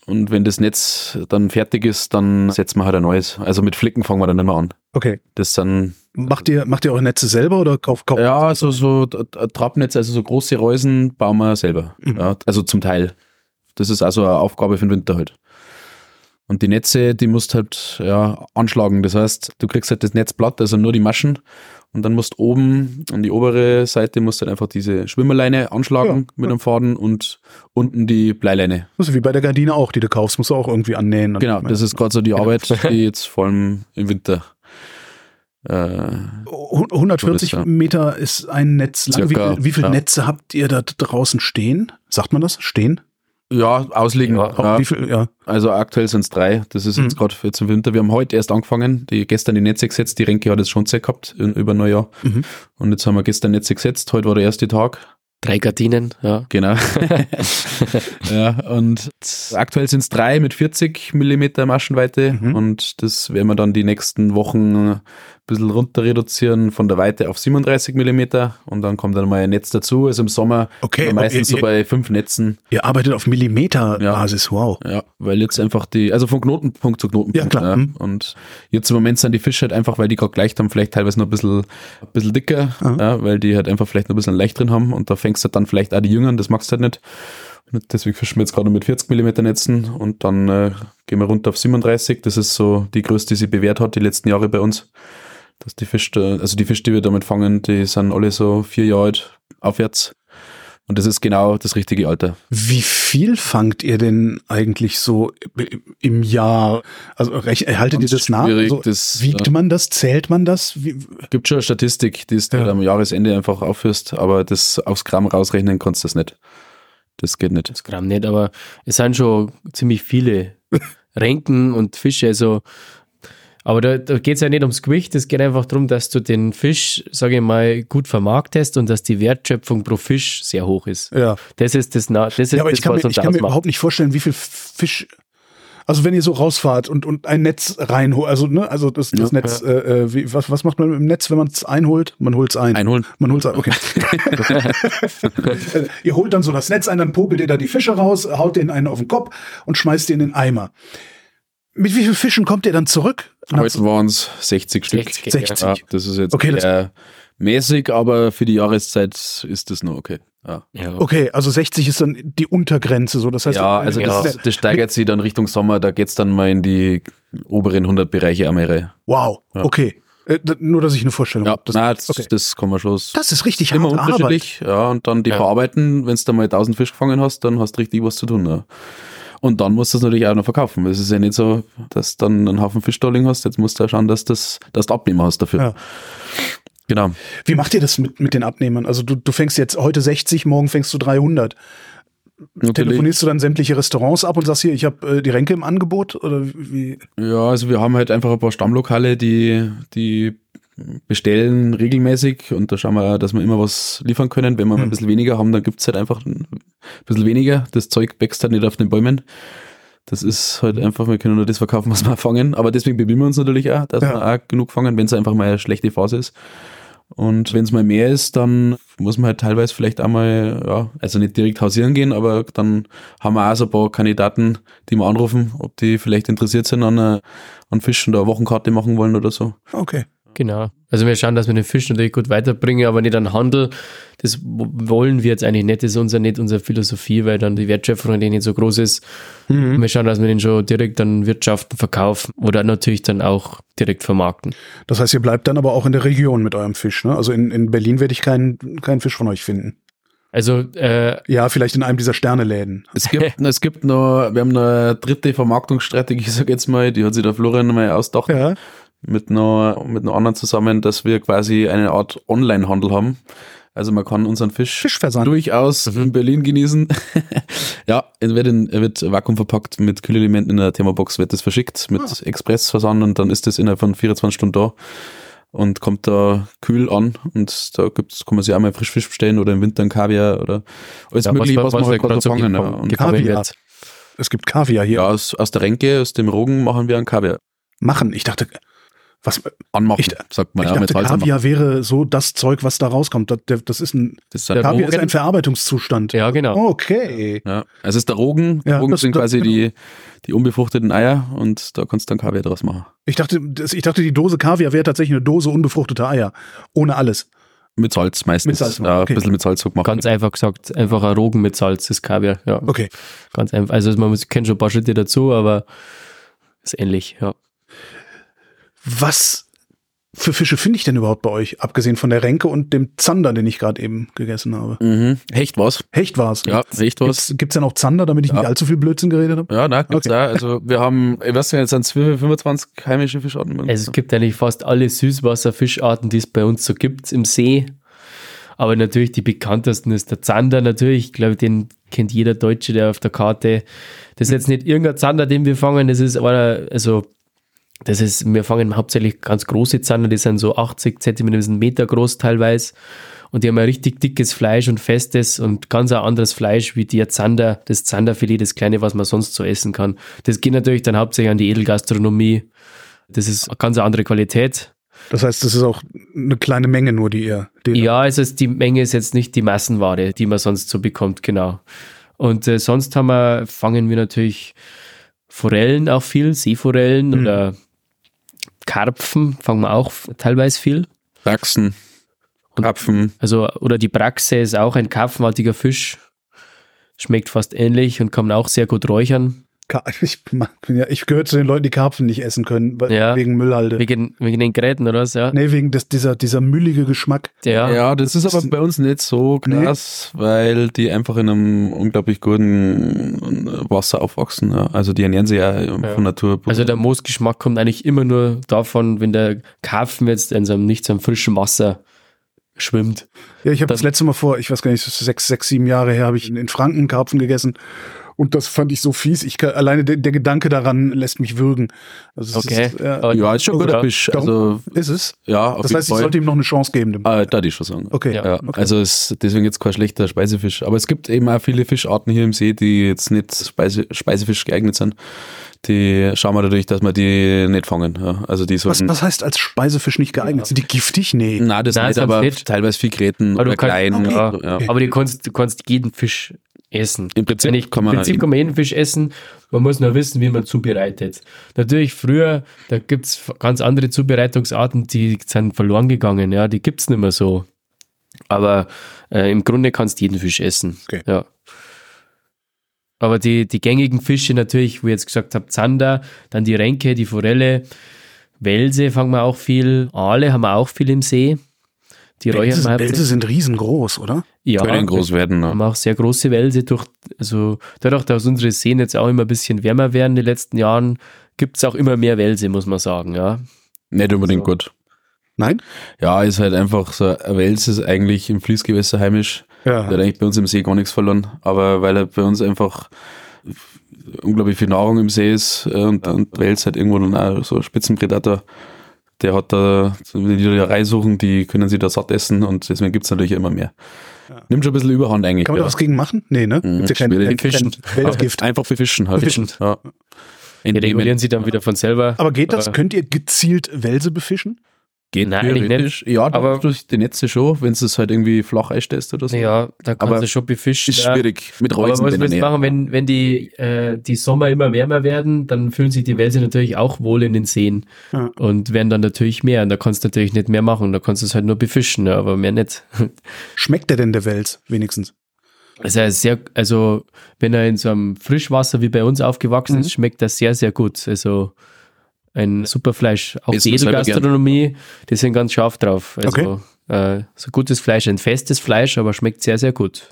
Und wenn das Netz dann fertig ist, dann setzen wir halt ein neues. Also mit Flicken fangen wir dann nicht mehr an. Okay. Das sind, Macht ihr, macht ihr eure Netze selber oder kauft, kauft ja, also so T- T- Trabnetz, also so große Reusen bauen wir selber. Mhm. Ja, also zum Teil. Das ist also eine Aufgabe für den Winter halt. Und die Netze, die musst halt ja, anschlagen. Das heißt, du kriegst halt das Netz platt, also nur die Maschen. Und dann musst oben an die obere Seite musst du halt einfach diese Schwimmerleine anschlagen Ja, mit ja. dem Faden und unten die Bleileine. Ist wie bei der Gardine auch, die du kaufst, musst du auch irgendwie annähen. Genau, das ist gerade so die Arbeit, die jetzt vor allem im Winter. Äh, 140 So ist. Meter ist ein Netz lang. Wie, wie viele. Netze habt ihr da draußen stehen? Sagt man das? Stehen? Ja, auslegen. Ja, Ja, Wie viel, ja. also aktuell sind es drei. Das ist jetzt Mhm. gerade für jetzt im Winter. Wir haben heute erst angefangen, die gestern die Netze gesetzt. Die Renke hat jetzt schon Zeit gehabt in, über Neujahr. Mhm. Und jetzt haben wir gestern Netze gesetzt. Heute war der erste Tag. Drei Gardinen, ja. Genau. ja, und aktuell sind es drei mit 40 Millimeter Maschenweite Mhm. und das werden wir dann die nächsten Wochen bisschen runter reduzieren von der Weite auf 37 Millimeter und dann kommt dann mal ein Netz dazu. Also im Sommer Okay, meistens ihr- so bei fünf Netzen. Ihr arbeitet auf Millimeterbasis, wow. Ja, weil jetzt einfach die, also von Knotenpunkt zu Knotenpunkt. Ja, klar. Mhm. Und jetzt im Moment sind die Fische halt einfach, weil die gerade gleich haben, vielleicht teilweise noch ein bisschen, ein bisschen dicker, Aha. ja, weil die halt einfach vielleicht noch ein bisschen leicht drin haben und da fängst du halt dann vielleicht auch die Jüngeren, das magst du halt nicht. Deswegen fischen wir jetzt gerade mit 40 Millimeter Netzen und dann äh, gehen wir runter auf 37. Das ist so die größte, die sie bewährt hat, die letzten Jahre bei uns. Dass die Fische, also die Fische, die wir damit fangen, die sind alle so vier Jahre alt aufwärts. Und das ist genau das richtige Alter. Wie viel fangt ihr denn eigentlich so im Jahr? Also rech- haltet ihr das nach? Schwierig, So, das, wiegt ja. man das? Zählt man das? Wie, Gibt schon eine Statistik, die du Ja. halt am Jahresende einfach aufführst, aber das aufs Gramm rausrechnen kannst du das nicht. Das geht nicht. Das Gramm nicht, aber es sind schon ziemlich viele Renken und Fische. Also, aber da, da geht es ja nicht ums Gewicht, es geht einfach darum, dass du den Fisch, sage ich mal, gut vermarktest und dass die Wertschöpfung pro Fisch sehr hoch ist. ja. Das ist das, Na- das, ist ja, aber das ich kann, mir, was uns ich kann mir überhaupt nicht vorstellen, wie viel Fisch. Also wenn ihr so rausfahrt und, und ein Netz reinholt, also ne, also das, das Ja. Netz, äh, äh, wie, was, was macht man mit dem Netz, wenn man es einholt? Man holt es ein. Einholen. Man holt es ein, okay. Ihr holt dann so das Netz ein, dann popelt ihr da die Fische raus, haut denen einen auf den Kopf und schmeißt die in den Eimer. Mit wie vielen Fischen kommt ihr dann zurück? Heute waren es 60 Stück. 60, 60. Ja, das ist jetzt Okay, eher mäßig, aber für die Jahreszeit ist das nur okay. Ja, Ja. Okay, also 60 ist dann die Untergrenze, so das heißt. ja also Ja. das, das steigert sich dann Richtung Sommer, da geht's dann mal in die oberen 100 Bereiche am Meere. Wow, Ja. okay. Äh, nur, dass ich eine Vorstellung Ja, habe. Das, okay. das kann man schon. das ist richtig immer harte Arbeit. unterschiedlich, ja, und dann die Ja. verarbeiten, wenn du da mal 1000 Fisch gefangen hast, dann hast du richtig was zu tun. Ja. Und dann musst du es natürlich auch noch verkaufen. Es ist ja nicht so, dass du dann einen Haufen Fisch da liegen hast, jetzt musst du ja schauen, dass, das, dass du Abnehmer hast dafür. Ja. Genau. Wie macht ihr das mit, mit den Abnehmern? Also du, du fängst jetzt heute 60, morgen fängst du 300. Natürlich. Telefonierst du dann sämtliche Restaurants ab und sagst hier, ich habe äh, die Ränke im Angebot? Oder wie? Ja, also wir haben halt einfach ein paar Stammlokale, die, die bestellen regelmäßig und da schauen wir, dass wir immer was liefern können. Wenn wir mal ein Mhm. bisschen weniger haben, dann gibt's halt einfach ein bisschen weniger. Das Zeug wächst halt nicht auf den Bäumen. Das ist halt einfach, wir können nur das verkaufen, was wir fangen. Aber deswegen bemühen wir uns natürlich auch, dass ja. wir auch genug fangen, wenn es einfach mal eine schlechte Phase ist. Und wenn es mal mehr ist, dann muss man halt teilweise vielleicht einmal, ja, also nicht direkt hausieren gehen, aber dann haben wir auch so ein paar Kandidaten, die wir anrufen, ob die vielleicht interessiert sind an, an Fischen oder Wochenkarte machen wollen oder so. Okay. Genau. Also wir schauen, dass wir den Fisch natürlich gut weiterbringen, aber nicht an Handel. Das wollen wir jetzt eigentlich nicht. Das ist unser, nicht unsere Philosophie, weil dann die Wertschöpfung nicht so groß ist. Mhm. Wir schauen, dass wir den schon direkt an Wirtschaften verkaufen oder natürlich dann auch direkt vermarkten. Das heißt, ihr bleibt dann aber auch in der Region mit eurem Fisch, ne? Also in, in Berlin werde ich keinen, keinen Fisch von euch finden. Also äh, ja, vielleicht in einem dieser Sterneläden. Es gibt, es gibt noch, wir haben eine dritte Vermarktungsstrategie, sag jetzt mal, die hat sich der Florian mal ausgedacht. Ja mit einer, mit einer anderen zusammen, dass wir quasi eine Art Online-Handel haben. Also man kann unseren Fisch Fischversand. durchaus mhm. in Berlin genießen. ja, er wird, in, er wird vakuum verpackt mit Kühlelementen in der Thermobox, wird das verschickt mit ah. Expressversand und dann ist das innerhalb von 24 Stunden da und kommt da kühl an und da gibt's, kann man sich auch mal frisch Fisch bestellen oder im Winter ein Kaviar oder alles ja, mögliche, was, was, was man halt gerade so fangen. Ja. Und Kaviar. Es gibt Kaviar hier. Ja, aus, aus der Renke, aus dem Rogen machen wir ein Kaviar. Machen? Ich dachte, was anmachen, ich, sagt man ich ja. Dachte, mit Kaviar wäre so das Zeug, was da rauskommt. Das, das ist ein das ist Kaviar Rogen. ist ein Verarbeitungszustand. Ja, genau. Okay. Ja, es ist der Rogen. Ja, Rogen das, sind quasi genau. die, die unbefruchteten Eier und da kannst du dann Kaviar draus machen. Ich dachte, das, ich dachte, die Dose Kaviar wäre tatsächlich eine Dose unbefruchteter Eier. Ohne alles. Mit Salz meistens. Mit Salz, ja, okay. ein bisschen mit Salz gemacht. Ganz einfach gesagt, einfach ein Rogen mit Salz ist Kaviar. Ja. Okay. Ganz einfach. Also man muss, kennt schon ein paar Schritte dazu, aber ist ähnlich, ja. Was für Fische finde ich denn überhaupt bei euch? Abgesehen von der Renke und dem Zander, den ich gerade eben gegessen habe. Mhm. Hecht war's. Hecht war's. Ja, Hecht war's. Gibt's, gibt's denn auch Zander, damit ich ja. nicht allzu viel Blödsinn geredet habe? Ja, na, gibt's okay. auch. Also wir haben, weiß nicht, jetzt sind 25 heimische Fischarten. Also es gibt eigentlich fast alle Süßwasserfischarten, die es bei uns so gibt im See. Aber natürlich die bekanntesten ist der Zander natürlich. Ich glaube, den kennt jeder Deutsche, der auf der Karte. Das ist jetzt nicht irgendein Zander, den wir fangen. Das ist einer, also das ist, wir fangen hauptsächlich ganz große Zander, die sind so 80 Zentimeter bis einen Meter groß teilweise. Und die haben ein richtig dickes Fleisch und festes und ganz ein anderes Fleisch wie die Zander, das Zanderfilet, das kleine, was man sonst so essen kann. Das geht natürlich dann hauptsächlich an die Edelgastronomie. Das ist eine ganz andere Qualität. Das heißt, das ist auch eine kleine Menge nur, die ihr. Die ja, also die Menge ist jetzt nicht die Massenware, die man sonst so bekommt, genau. Und äh, sonst haben wir, fangen wir natürlich Forellen auch viel, Seeforellen mhm. oder Karpfen fangen wir auch teilweise viel. Brachsen, Karpfen. Also, oder die Braxe ist auch ein karpfenartiger Fisch. Schmeckt fast ähnlich und kann man auch sehr gut räuchern. Ich, ja, ich gehöre zu den Leuten, die Karpfen nicht essen können, ja, wegen Müllhalde. Wegen, wegen den Geräten oder was, ja? Nee, wegen des, dieser, dieser müllige Geschmack. Ja. ja, das ist aber bei uns nicht so krass, nee. weil die einfach in einem unglaublich guten Wasser aufwachsen. Ja. Also die ernähren sich ja, ja. von Natur. Also der Moosgeschmack kommt eigentlich immer nur davon, wenn der Karpfen jetzt in seinem, nicht so einem frischen Wasser schwimmt. Ja, ich habe das letzte Mal vor, ich weiß gar nicht, sechs, sechs, sieben Jahre her, habe ich in Franken Karpfen gegessen und das fand ich so fies. Ich kann, alleine der, der Gedanke daran lässt mich würgen. Also okay. Ist, äh, ja, ist schon guter ja. Fisch. Also, ist es? Ja, auf Das heißt, Fall. ich sollte ihm noch eine Chance geben. Dem ah, da die schon sagen. Okay. Ja. okay. Also ist deswegen jetzt kein schlechter Speisefisch. Aber es gibt eben auch viele Fischarten hier im See, die jetzt nicht Speise, Speisefisch geeignet sind. Die schauen wir natürlich, dass wir die nicht fangen. Ja. Also die was, was heißt als Speisefisch nicht geeignet? Sind die giftig? Nee. Nein, das Nein, nicht, aber nicht. teilweise viel Gräten oder klein. Okay. Ja. Aber du kannst, du kannst jeden Fisch essen. Im Prinzip, ich, kann, man, im Prinzip kann man jeden Fisch essen. Man muss nur wissen, wie man zubereitet. Natürlich früher, da gibt es ganz andere Zubereitungsarten, die sind verloren gegangen. Ja, die gibt es nicht mehr so. Aber äh, im Grunde kannst du jeden Fisch essen. Okay. Ja. Aber die, die gängigen Fische natürlich, wo ich jetzt gesagt habe, Zander, dann die Renke, die Forelle, Welse fangen wir auch viel, Aale haben wir auch viel im See. Die Wälse, Wälse sind riesengroß, oder? Ja, können groß werden. Ne? haben auch sehr große Wälse. Durch, also dadurch, dass unsere Seen jetzt auch immer ein bisschen wärmer werden in den letzten Jahren, gibt es auch immer mehr Wälse, muss man sagen, ja. Nicht unbedingt also. gut. Nein? Ja, ist halt einfach so, ein Wels ist eigentlich im Fließgewässer heimisch. Ja. Der hat eigentlich bei uns im See gar nichts verloren, aber weil er bei uns einfach unglaublich viel Nahrung im See ist äh, und, und Wels halt irgendwo dann auch so Spitzenpredator der hat da, wenn die da reinsuchen, die können sie da satt essen und deswegen gibt's natürlich immer mehr. Ja. Nimmt schon ein bisschen Überhand eigentlich. Kann man ja. da was gegen machen? Nee, ne? Mhm, Gibt's ja kein, kein, kein Weltgift. Einfach befischen halt. Befischen. Ja. Ja, regulieren sie dann wieder von selber. Aber geht das? Könnt ihr gezielt Wälse befischen? Geht Nein, eigentlich nicht. Ja, aber durch die Netze schon, wenn es halt irgendwie flach einstellst oder so. Ja, da kannst aber du schon befischen. Ist schwierig mit Reusen. Aber was willst du machen, wenn, wenn die, äh, die Sommer immer wärmer werden, dann fühlen sich die Wälse natürlich auch wohl in den Seen ja. und werden dann natürlich mehr. Und da kannst du natürlich nicht mehr machen. Da kannst du es halt nur befischen, aber mehr nicht. Schmeckt der denn der Wels wenigstens? Also sehr, also wenn er in so einem Frischwasser wie bei uns aufgewachsen mhm. ist, schmeckt das sehr, sehr gut. Also ein super Fleisch. Auch Essen die Edelgastronomie, die sind ganz scharf drauf. Also okay. äh, so gutes Fleisch, ein festes Fleisch, aber schmeckt sehr, sehr gut.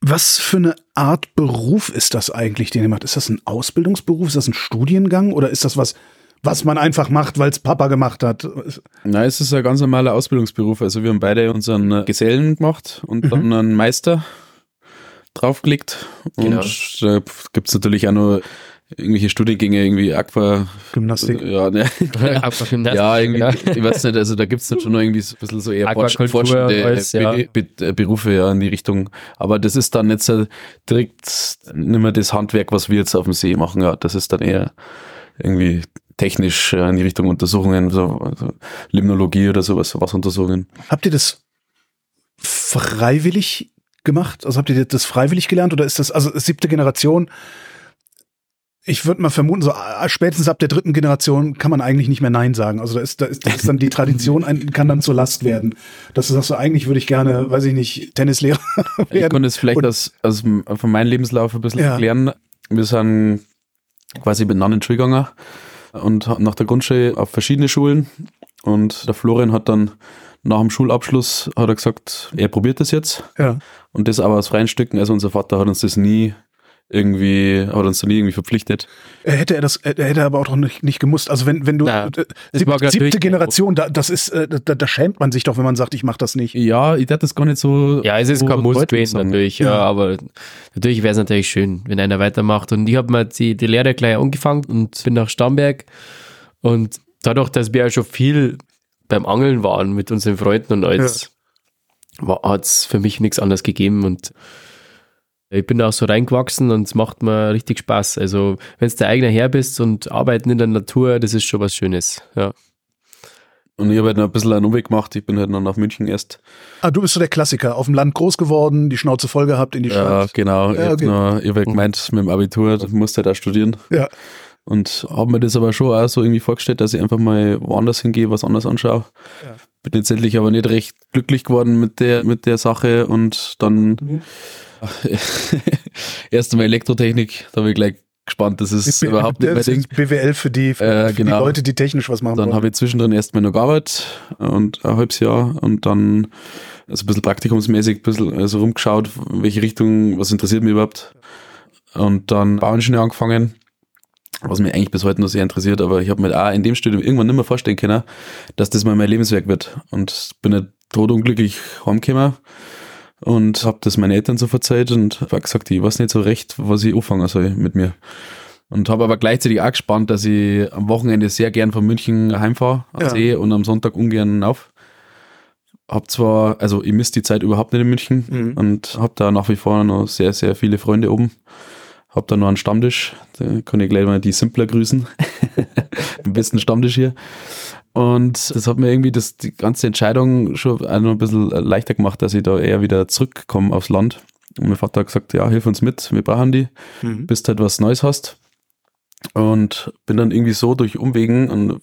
Was für eine Art Beruf ist das eigentlich, den ihr macht? Ist das ein Ausbildungsberuf? Ist das ein Studiengang oder ist das was, was man einfach macht, weil es Papa gemacht hat? Nein, es ist ein ganz normaler Ausbildungsberuf. Also wir haben beide unseren Gesellen gemacht und mhm. dann einen Meister draufgelegt. Genau. Und da gibt es natürlich auch noch irgendwelche Studiengänge, irgendwie Aqua. Gymnastik. Ja, ne. Aquagymnastik. ja, irgendwie, ja. ich weiß nicht, also da gibt es schon noch irgendwie so ein bisschen so eher forschende als, ja. Be Berufe ja in die Richtung. Aber das ist dann nicht so direkt nicht mehr das Handwerk, was wir jetzt auf dem See machen. Ja, das ist dann eher irgendwie technisch in die Richtung Untersuchungen, so also Limnologie oder sowas, was Untersuchungen. Habt ihr das freiwillig gemacht? Also habt ihr das freiwillig gelernt oder ist das, also siebte Generation, ich würde mal vermuten, so äh, spätestens ab der dritten Generation kann man eigentlich nicht mehr Nein sagen. Also da ist, da ist, da ist dann die Tradition ein, kann dann zur Last werden. Dass du sagst, so eigentlich würde ich gerne, weiß ich nicht, Tennislehrer werden. Ich konnte es vielleicht aus, aus, von meinem Lebenslauf ein bisschen ja. erklären. Wir sind quasi benannt in Schulganger und nach der Grundschule auf verschiedene Schulen. Und der Florian hat dann nach dem Schulabschluss hat er gesagt, er probiert das jetzt. Ja. Und das aber aus freien Stücken. Also unser Vater hat uns das nie irgendwie, hat uns da nie irgendwie verpflichtet. Hätte er das, er hätte aber auch noch nicht, nicht gemusst. Also wenn, wenn du Na, äh, sieb, siebte Generation, da, das ist, äh, da, da schämt man sich doch, wenn man sagt, ich mach das nicht. Ja, ich dachte das gar nicht so. Ja, es ist so kein Muss gewesen natürlich, ja. ja. aber natürlich wäre es natürlich schön, wenn einer weitermacht. Und ich habe mir die, die Lehre gleich angefangen und bin nach Starnberg und dadurch, dass wir ja schon viel beim Angeln waren mit unseren Freunden und alles, ja. hat es für mich nichts anderes gegeben und ich bin auch so reingewachsen und es macht mir richtig Spaß. Also, wenn du der eigene Herr bist und arbeiten in der Natur, das ist schon was Schönes, ja. Und ich habe halt noch ein bisschen einen Umweg gemacht. Ich bin halt noch nach München erst. Ah, du bist so der Klassiker. Auf dem Land groß geworden, die Schnauze voll gehabt in die Stadt. Ja, genau. Ja, okay. Ich habe hab halt gemeint, mit dem Abitur, du musst halt auch studieren. Ja. Und habe mir das aber schon auch so irgendwie vorgestellt, dass ich einfach mal woanders hingehe, was anderes anschaue. Ja. Bin letztendlich aber nicht recht glücklich geworden mit der, mit der Sache und dann mhm Erst einmal Elektrotechnik, da bin ich gleich gespannt, das ist B überhaupt nicht mein Ding. BWL für die, für, äh, genau. die Leute, die technisch was machen Dann habe ich zwischendrin erstmal noch gearbeitet und ein halbes Jahr und dann also ein bisschen praktikumsmäßig ein bisschen also rumgeschaut, in welche Richtung, was interessiert mich überhaupt. Und dann Bauingenieur angefangen, was mich eigentlich bis heute noch sehr interessiert, aber ich habe mir auch in dem Studium irgendwann nicht mehr vorstellen können, dass das mal mein Lebenswerk wird. Und bin nicht totunglücklich heimgekommen und habe das meinen Eltern so verzeiht und habe gesagt, ich weiß nicht so recht, was ich anfangen soll mit mir. Und habe aber gleichzeitig auch gespannt, dass ich am Wochenende sehr gern von München heimfahre am ja. See und am Sonntag ungern auf. Hab zwar, also ich misst die Zeit überhaupt nicht in München mhm. und habe da nach wie vor noch sehr, sehr viele Freunde oben. Hab da noch einen Stammtisch, da kann ich gleich mal die Simpler grüßen. Den besten Stammtisch hier. Und das hat mir irgendwie das, die ganze Entscheidung schon ein bisschen leichter gemacht, dass ich da eher wieder zurückkomme aufs Land. Und mein Vater hat gesagt, ja, hilf uns mit, wir brauchen die, mhm. bis du halt was Neues hast. Und bin dann irgendwie so durch Umwegen und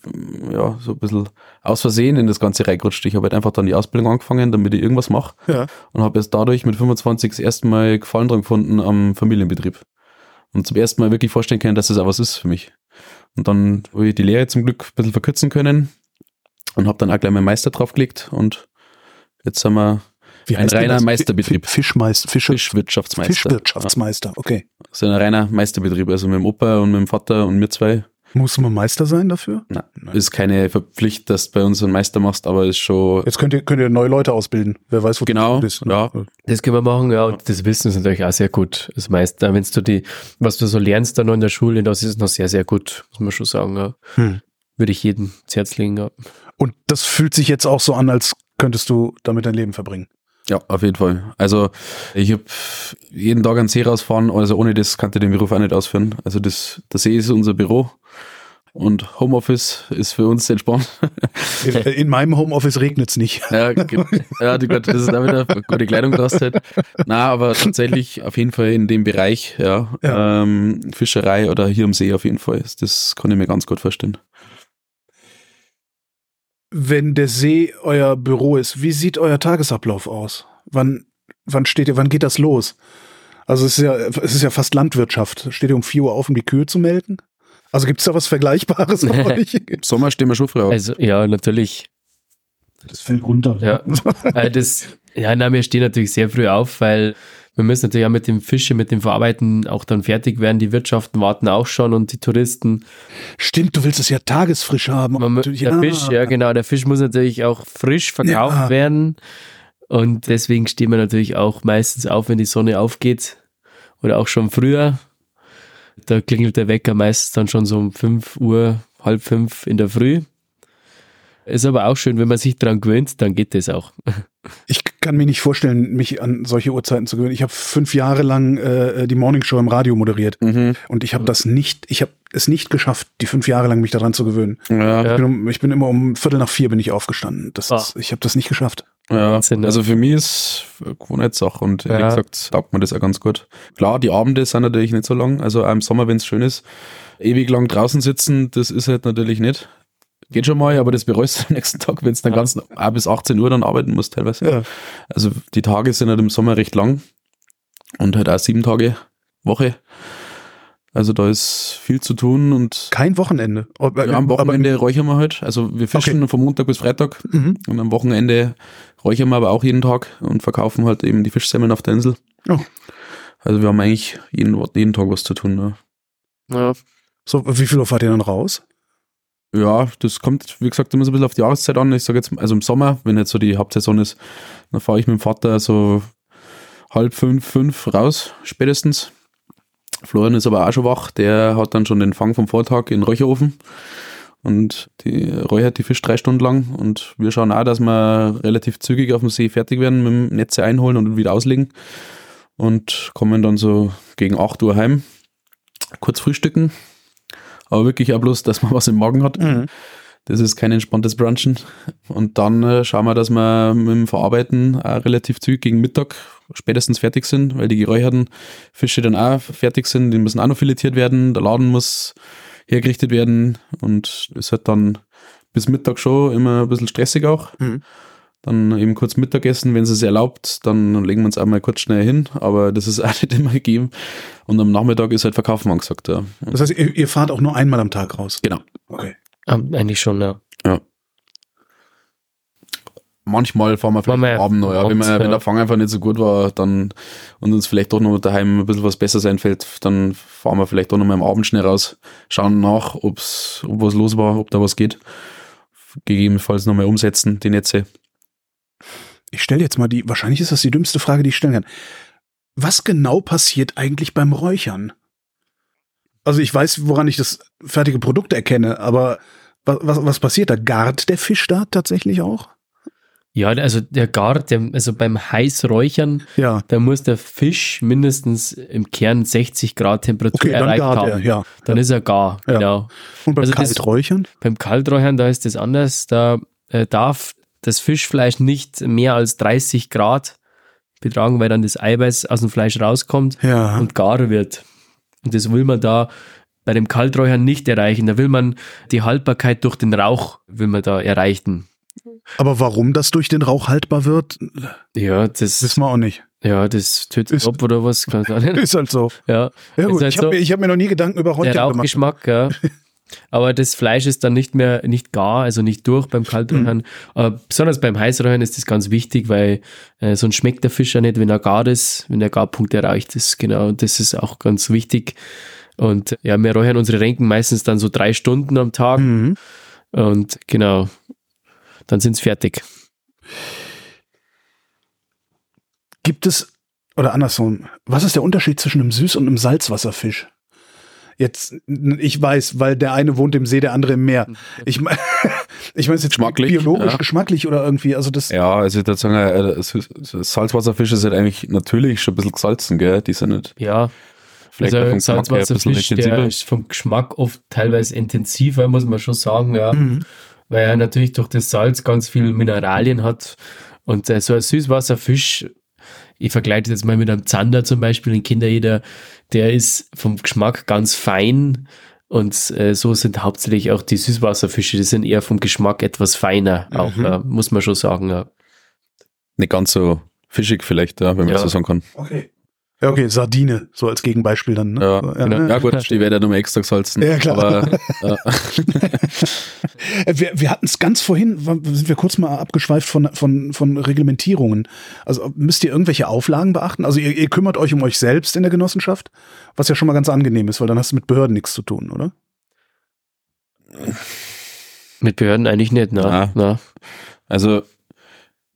ja, so ein bisschen aus Versehen in das Ganze reingerutscht. Ich habe halt einfach dann die Ausbildung angefangen, damit ich irgendwas mache. Ja. Und habe erst dadurch mit 25 das erste Mal Gefallen dran gefunden am Familienbetrieb. Und zum ersten Mal wirklich vorstellen können, dass das auch was ist für mich. Und dann habe ich die Lehre zum Glück ein bisschen verkürzen können und habe dann auch gleich meinen Meister draufgelegt und jetzt sind wir Wie ein reiner das? Meisterbetrieb. Fischmeister, Fische, Fischwirtschaftsmeister. Fischwirtschaftsmeister, okay. Das ist ein reiner Meisterbetrieb, also mit dem Opa und mit dem Vater und mir zwei. Muss man Meister sein dafür? Nein, Nein. ist keine Verpflichtung, dass du bei uns einen Meister machst, aber ist schon. Jetzt könnt ihr, könnt ihr neue Leute ausbilden. Wer weiß, wo genau, du bist. Ja. Das können wir machen, ja. Und das Wissen ist natürlich auch sehr gut. Das Meister, wenn du die, was du so lernst dann noch in der Schule, das ist noch sehr, sehr gut, muss man schon sagen, ja. Hm. würde ich jedem ins Herz legen. Ja. Und das fühlt sich jetzt auch so an, als könntest du damit dein Leben verbringen. Ja, auf jeden Fall. Also ich habe jeden Tag an See rausfahren, also ohne das kann ich den Beruf auch nicht ausführen. Also das, der See ist unser Büro und Homeoffice ist für uns entspannt. In meinem Homeoffice regnet es nicht. Ja, ja die, das ist da wieder gute Kleidung halt. Na, aber tatsächlich auf jeden Fall in dem Bereich, ja, ja. Ähm, Fischerei oder hier am See auf jeden Fall. Das kann ich mir ganz gut vorstellen wenn der See euer Büro ist, wie sieht euer Tagesablauf aus? Wann, wann steht ihr, wann geht das los? Also es ist ja, es ist ja fast Landwirtschaft. Steht ihr um 4 Uhr auf, um die Kühe zu melken? Also gibt es da was Vergleichbares bei euch? Im Sommer stehen wir schon früh auf. Also, ja, natürlich. Das fällt runter. Ja, äh, das, ja, na, wir stehen natürlich sehr früh auf, weil wir müssen natürlich auch mit dem Fische, mit dem Verarbeiten auch dann fertig werden. Die Wirtschaften warten auch schon und die Touristen. Stimmt, du willst es ja tagesfrisch haben. Man, der ja. Fisch, ja genau, der Fisch muss natürlich auch frisch verkauft ja. werden. Und deswegen stehen wir natürlich auch meistens auf, wenn die Sonne aufgeht. Oder auch schon früher. Da klingelt der Wecker meistens dann schon so um 5 Uhr, halb fünf in der Früh. Ist aber auch schön, wenn man sich dran gewöhnt, dann geht das auch. Ich kann mir nicht vorstellen, mich an solche Uhrzeiten zu gewöhnen. Ich habe fünf Jahre lang äh, die Morning Show im Radio moderiert mhm. und ich habe das nicht, ich habe es nicht geschafft, die fünf Jahre lang mich daran zu gewöhnen. Ja. Ich, bin um, ich bin immer um Viertel nach vier bin ich aufgestanden. Das ah. ist, ich habe das nicht geschafft. Ja, ne? also für mich ist Gewohnheitssache und ja. wie gesagt, taugt mir das auch ganz gut. Klar, die Abende sind natürlich nicht so lang, also im Sommer, wenn es schön ist, ewig lang draußen sitzen, das ist halt natürlich nicht. Geht schon mal, aber das bereust du am nächsten Tag, wenn du dann ja. ganz bis 18 Uhr dann arbeiten musst teilweise. Ja. Also die Tage sind halt im Sommer recht lang und halt auch sieben Tage Woche. Also da ist viel zu tun und. Kein Wochenende. Ja, am Wochenende räuchern wir halt. Also wir fischen okay. von Montag bis Freitag mhm. und am Wochenende räuchern wir aber auch jeden Tag und verkaufen halt eben die Fischsemmeln auf der Insel. Oh. Also wir haben eigentlich jeden, jeden Tag was zu tun. Ne? Ja. So, wie viel Uhr fahrt ihr dann raus? Ja, das kommt, wie gesagt, immer so ein bisschen auf die Jahreszeit an. Ich sage jetzt, also im Sommer, wenn jetzt so die Hauptsaison ist, dann fahre ich mit dem Vater so halb fünf, fünf raus, spätestens. Florian ist aber auch schon wach, der hat dann schon den Fang vom Vortag in Räucherofen und die räuchert die Fisch drei Stunden lang und wir schauen auch, dass wir relativ zügig auf dem See fertig werden, mit dem Netze einholen und wieder auslegen und kommen dann so gegen 8 Uhr heim, kurz frühstücken, aber wirklich auch bloß, dass man was im Magen hat. Mhm. Das ist kein entspanntes Brunchen. Und dann äh, schauen wir, dass wir mit dem Verarbeiten auch relativ zügig gegen Mittag spätestens fertig sind, weil die geräucherten Fische dann auch fertig sind. Die müssen auch noch filetiert werden. Der Laden muss hergerichtet werden. Und es hat dann bis Mittag schon immer ein bisschen stressig auch. Mhm. Dann eben kurz Mittagessen, wenn es es erlaubt, dann legen wir uns einmal kurz schnell hin, aber das ist auch nicht immer gegeben. Und am Nachmittag ist halt Verkaufen angesagt. Ja. Das heißt, ihr, ihr fahrt auch nur einmal am Tag raus? Genau. Okay. Um, eigentlich schon, ja. Ja. Manchmal fahren wir vielleicht am Abend noch, ja. Wenn, wir, wenn der Fang einfach nicht so gut war, dann und uns vielleicht doch noch daheim ein bisschen was Besseres einfällt, dann fahren wir vielleicht doch noch mal am Abend schnell raus, schauen nach, ob's, ob was los war, ob da was geht. Gegebenenfalls nochmal umsetzen, die Netze ich stelle jetzt mal die, wahrscheinlich ist das die dümmste Frage, die ich stellen kann. Was genau passiert eigentlich beim Räuchern? Also ich weiß, woran ich das fertige Produkt erkenne, aber was, was, was passiert da? Gart der Fisch da tatsächlich auch? Ja, also der Gart, der, also beim Heißräuchern, ja. da muss der Fisch mindestens im Kern 60 Grad Temperatur okay, erreicht haben. Er, ja. Dann ja. ist er gar, genau. Und beim also Kalträuchern? Das, beim Kalträuchern, da ist das anders. Da äh, darf das Fischfleisch nicht mehr als 30 Grad betragen, weil dann das Eiweiß aus dem Fleisch rauskommt ja. und gar wird. Und das will man da bei dem Kalträuchern nicht erreichen. Da will man die Haltbarkeit durch den Rauch will man da erreichen. Aber warum das durch den Rauch haltbar wird? Ja, das wissen wir auch nicht. Ja, das tötet ist, ab oder was? ist halt so. Ja, ja gut, halt ich habe so. hab mir noch nie Gedanken über Räuchern gemacht. Der Rauchgeschmack, ja. Aber das Fleisch ist dann nicht mehr, nicht gar, also nicht durch beim Kalträuchern. Mhm. Aber besonders beim Heißräuchern ist das ganz wichtig, weil äh, sonst schmeckt der Fisch ja nicht, wenn er gar ist, wenn der Garpunkt erreicht ist. Genau, das ist auch ganz wichtig. Und ja, wir räuchern unsere Renken meistens dann so drei Stunden am Tag. Mhm. Und genau, dann sind sie fertig. Gibt es, oder andersrum, was ist der Unterschied zwischen einem Süß- und einem Salzwasserfisch? Jetzt, ich weiß, weil der eine wohnt im See, der andere im Meer. Ich meine, ich meine, jetzt geschmacklich, biologisch, ja. geschmacklich oder irgendwie, also das. Ja, also ich würde sagen, äh, Salzwasserfische sind eigentlich natürlich schon ein bisschen gesalzen, gell? Die sind nicht. Ja. Vielleicht also Salzwasserfisch, der ist vom Geschmack oft teilweise intensiver, muss man schon sagen, ja. Mhm. Weil er natürlich durch das Salz ganz viel Mineralien hat. Und äh, so ein Süßwasserfisch ich vergleiche das mal mit einem Zander zum Beispiel, ein Kinderjeder, der ist vom Geschmack ganz fein und äh, so sind hauptsächlich auch die Süßwasserfische, die sind eher vom Geschmack etwas feiner, mhm. auch, äh, muss man schon sagen. Ja. Nicht ganz so fischig vielleicht, ja, wenn man ja. so sagen kann. Okay. Ja, okay, Sardine, so als Gegenbeispiel dann. Ne? Ja, ja, genau. ja gut, die werden ja nochmal extra gesalzen. Ja, klar. Aber, ja. wir wir hatten es ganz vorhin, sind wir kurz mal abgeschweift von, von, von Reglementierungen. Also müsst ihr irgendwelche Auflagen beachten? Also ihr, ihr kümmert euch um euch selbst in der Genossenschaft, was ja schon mal ganz angenehm ist, weil dann hast du mit Behörden nichts zu tun, oder? Mit Behörden eigentlich nicht, ne? Na. Na. Also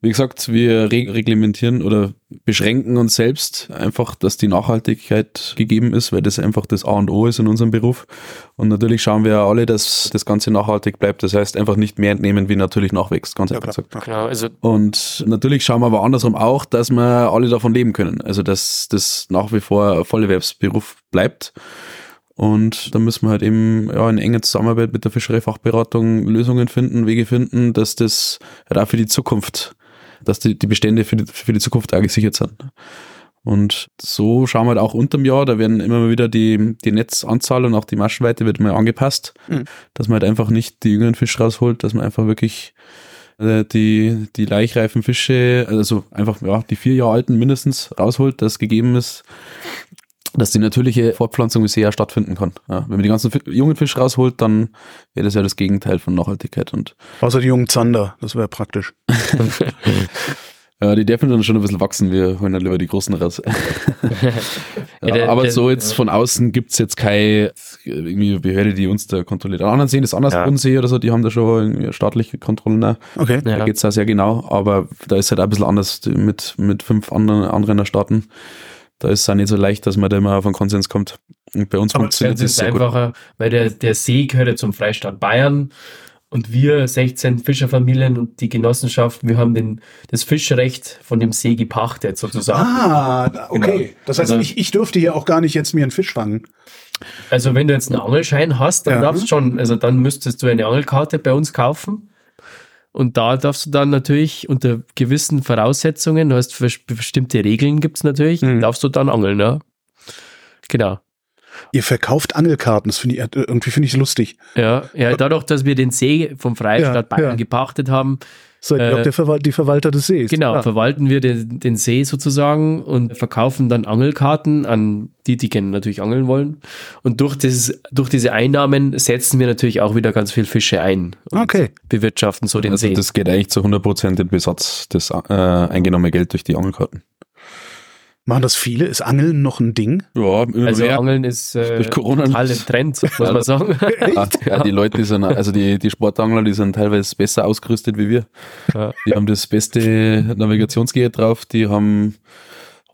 wie gesagt, wir reglementieren oder beschränken uns selbst einfach, dass die Nachhaltigkeit gegeben ist, weil das einfach das A und O ist in unserem Beruf. Und natürlich schauen wir ja alle, dass das Ganze nachhaltig bleibt. Das heißt, einfach nicht mehr entnehmen, wie natürlich nachwächst, ganz einfach gesagt. Genau, also und natürlich schauen wir aber andersrum auch, dass wir alle davon leben können. Also, dass das nach wie vor ein Vollerwerbsberuf bleibt. Und da müssen wir halt eben ja, in enger Zusammenarbeit mit der Fischereifachberatung Lösungen finden, Wege finden, dass das halt auch für die Zukunft dass die, die Bestände für die, für die Zukunft auch gesichert sind. Und so schauen wir halt auch unterm Jahr, da werden immer mal wieder die, die Netzanzahl und auch die Maschenweite wird mal angepasst, mhm. dass man halt einfach nicht die jüngeren Fische rausholt, dass man einfach wirklich äh, die, die laichreifen Fische, also einfach ja, die vier Jahre alten mindestens rausholt, das gegeben ist, dass die natürliche Fortpflanzung im See ja stattfinden kann. Ja, wenn man die ganzen jungen Fische rausholt, dann wäre das ja das Gegenteil von Nachhaltigkeit. Und Außer die jungen Zander, das wäre praktisch. ja, die dürfen dann schon ein bisschen wachsen, wir holen dann lieber die großen raus. ja, aber so jetzt von außen gibt's jetzt keine irgendwie Behörde, die uns da kontrolliert. An anderen sehen das anders, ja. Bodensee oder so, die haben da schon staatliche Kontrollen. Okay. Da ja. geht's da sehr genau, aber da ist halt auch ein bisschen anders mit, mit fünf anderen, anderen Staaten da ist es auch nicht so leicht, dass man da immer auf einen Konsens kommt. Und bei uns Aber funktioniert es einfacher, gut. weil der, der See gehört ja zum Freistaat Bayern und wir 16 Fischerfamilien und die Genossenschaft, wir haben den, das Fischrecht von dem See gepachtet sozusagen. Ah, okay. Genau. Das heißt, also, ich, ich dürfte hier auch gar nicht jetzt mir einen Fisch fangen. Also wenn du jetzt einen Angelschein hast, dann ja. darfst schon, also dann müsstest du eine Angelkarte bei uns kaufen. Und da darfst du dann natürlich unter gewissen Voraussetzungen, du hast bestimmte Regeln gibt es natürlich, mhm. darfst du dann angeln, ja. Genau. Ihr verkauft Angelkarten, das finde ich irgendwie finde ich lustig. Ja, ja, dadurch, dass wir den See vom Freistaat ja, Bayern ja. gepachtet haben, Seid ihr äh, auch der Verwal die Verwalter des Sees? Genau, klar. verwalten wir den, den, See sozusagen und verkaufen dann Angelkarten an die, die gerne natürlich angeln wollen. Und durch, dieses, durch diese Einnahmen setzen wir natürlich auch wieder ganz viel Fische ein. okay. Bewirtschaften so den also See. Das geht eigentlich zu 100% den Besatz des äh, eingenommenen Geld durch die Angelkarten. Machen das viele? Ist Angeln noch ein Ding? Ja, also mehr. Angeln ist äh, total im Trend, muss man sagen. ja, ja, die Leute, die sind, also die, die Sportangler, die sind teilweise besser ausgerüstet wie wir. Ja. Die haben das beste Navigationsgerät drauf, die haben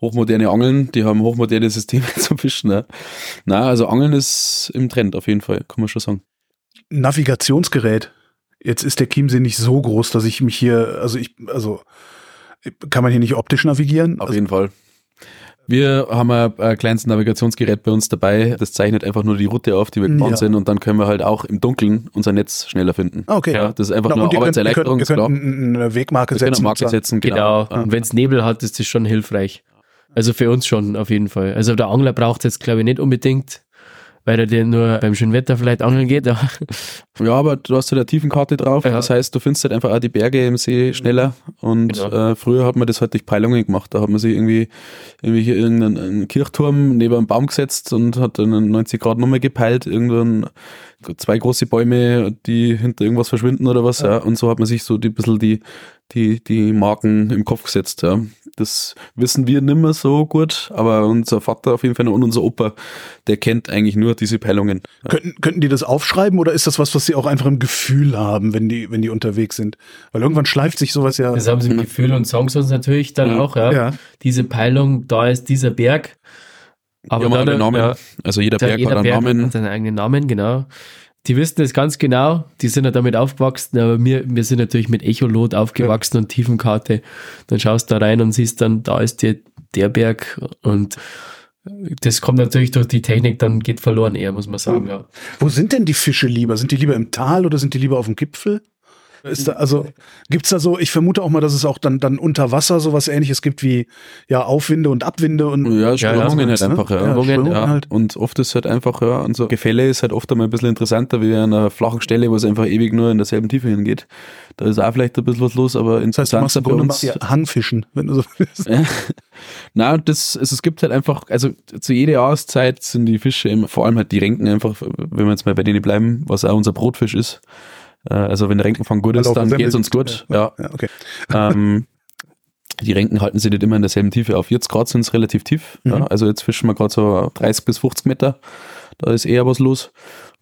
hochmoderne Angeln, die haben hochmoderne Systeme zum Fischen. Ne? Na, also Angeln ist im Trend auf jeden Fall, kann man schon sagen. Navigationsgerät. Jetzt ist der Chiemsee nicht so groß, dass ich mich hier, also ich, also kann man hier nicht optisch navigieren? Auf also, jeden Fall. Wir haben ein, ein kleines Navigationsgerät bei uns dabei. Das zeichnet einfach nur die Route auf, die wir gefahren ja. sind und dann können wir halt auch im Dunkeln unser Netz schneller finden. Okay. Ja, das ist einfach Na, nur Arbeitserleichterung. Ihr könnt eine Wegmarke setzen. Eine Marke setzen, genau. genau. Und wenn es Nebel hat, ist das schon hilfreich. Also für uns schon auf jeden Fall. Also der Angler braucht jetzt glaube ich nicht unbedingt weil er dir nur beim schönen Wetter vielleicht angeln geht. Ja, ja aber du hast ja eine Tiefenkarte drauf. Ja. Das heißt, du findest halt einfach auch die Berge im See schneller. Und genau. äh, früher hat man das halt durch Peilungen gemacht. Da hat man sich irgendwie, irgendwie hier irgendeinen Kirchturm neben einem Baum gesetzt und hat einen 90 Grad Nummer gepeilt, irgendwann zwei große Bäume, die hinter irgendwas verschwinden oder was, ja. ja. Und so hat man sich so ein bisschen die, die, die Marken im Kopf gesetzt, ja. Das wissen wir nimmer so gut, aber unser Vater auf jeden Fall und unser Opa, der kennt eigentlich nur diese Peilungen. Ja. Könnten, könnten die das aufschreiben oder ist das was, was sie auch einfach im Gefühl haben, wenn die, wenn die unterwegs sind? Weil irgendwann schleift sich sowas ja. Das haben sie im Gefühl und sagen sie uns natürlich dann auch, ja. ja. Diese Peilung, da ist dieser Berg Aber dann, einen Namen. Ja, also jeder Berg jeder hat einen Berg Namen. Hat seinen eigenen Namen, genau. Die wissen das ganz genau, die sind ja damit aufgewachsen, aber wir, wir sind natürlich mit Echolot aufgewachsen ja. und Tiefenkarte. Dann schaust du da rein und siehst dann, da ist der, der Berg und das kommt natürlich durch die Technik, dann geht verloren eher, muss man sagen, ja. Wo sind denn die Fische lieber? Sind die lieber im Tal oder sind die lieber auf dem Gipfel? Ist da, also gibt's da so, ich vermute auch mal, dass es auch dann, dann unter Wasser sowas ähnliches gibt wie ja Aufwinde und Abwinde und ja, Strömungen ja, halt einfach, ja. ja, Strömungen, ja. Halt. Und oft ist halt einfach, ja, und so Gefälle ist halt oft einmal ein bisschen interessanter wie an einer flachen Stelle, wo es einfach ewig nur in derselben Tiefe hingeht. Da ist auch vielleicht ein bisschen was los, aber interessant das heißt, du machst bei uns. Hangfischen, wenn du so willst. Ja. Na, das, also es gibt halt einfach, also zu jeder Jahreszeit sind die Fische, im, vor allem halt die Renken einfach, wenn wir jetzt mal bei denen bleiben, was auch unser Brotfisch ist, äh, also wenn der Renkenfang gut ist, dann geht es uns gut. Ja, ja. okay. Ähm, die Renken halten sich nicht immer in derselben Tiefe auf. Jetzt gerade sind es relativ tief. Mhm. Ja, also jetzt fischen wir gerade so 30 bis 50 Meter. Da ist eher was los.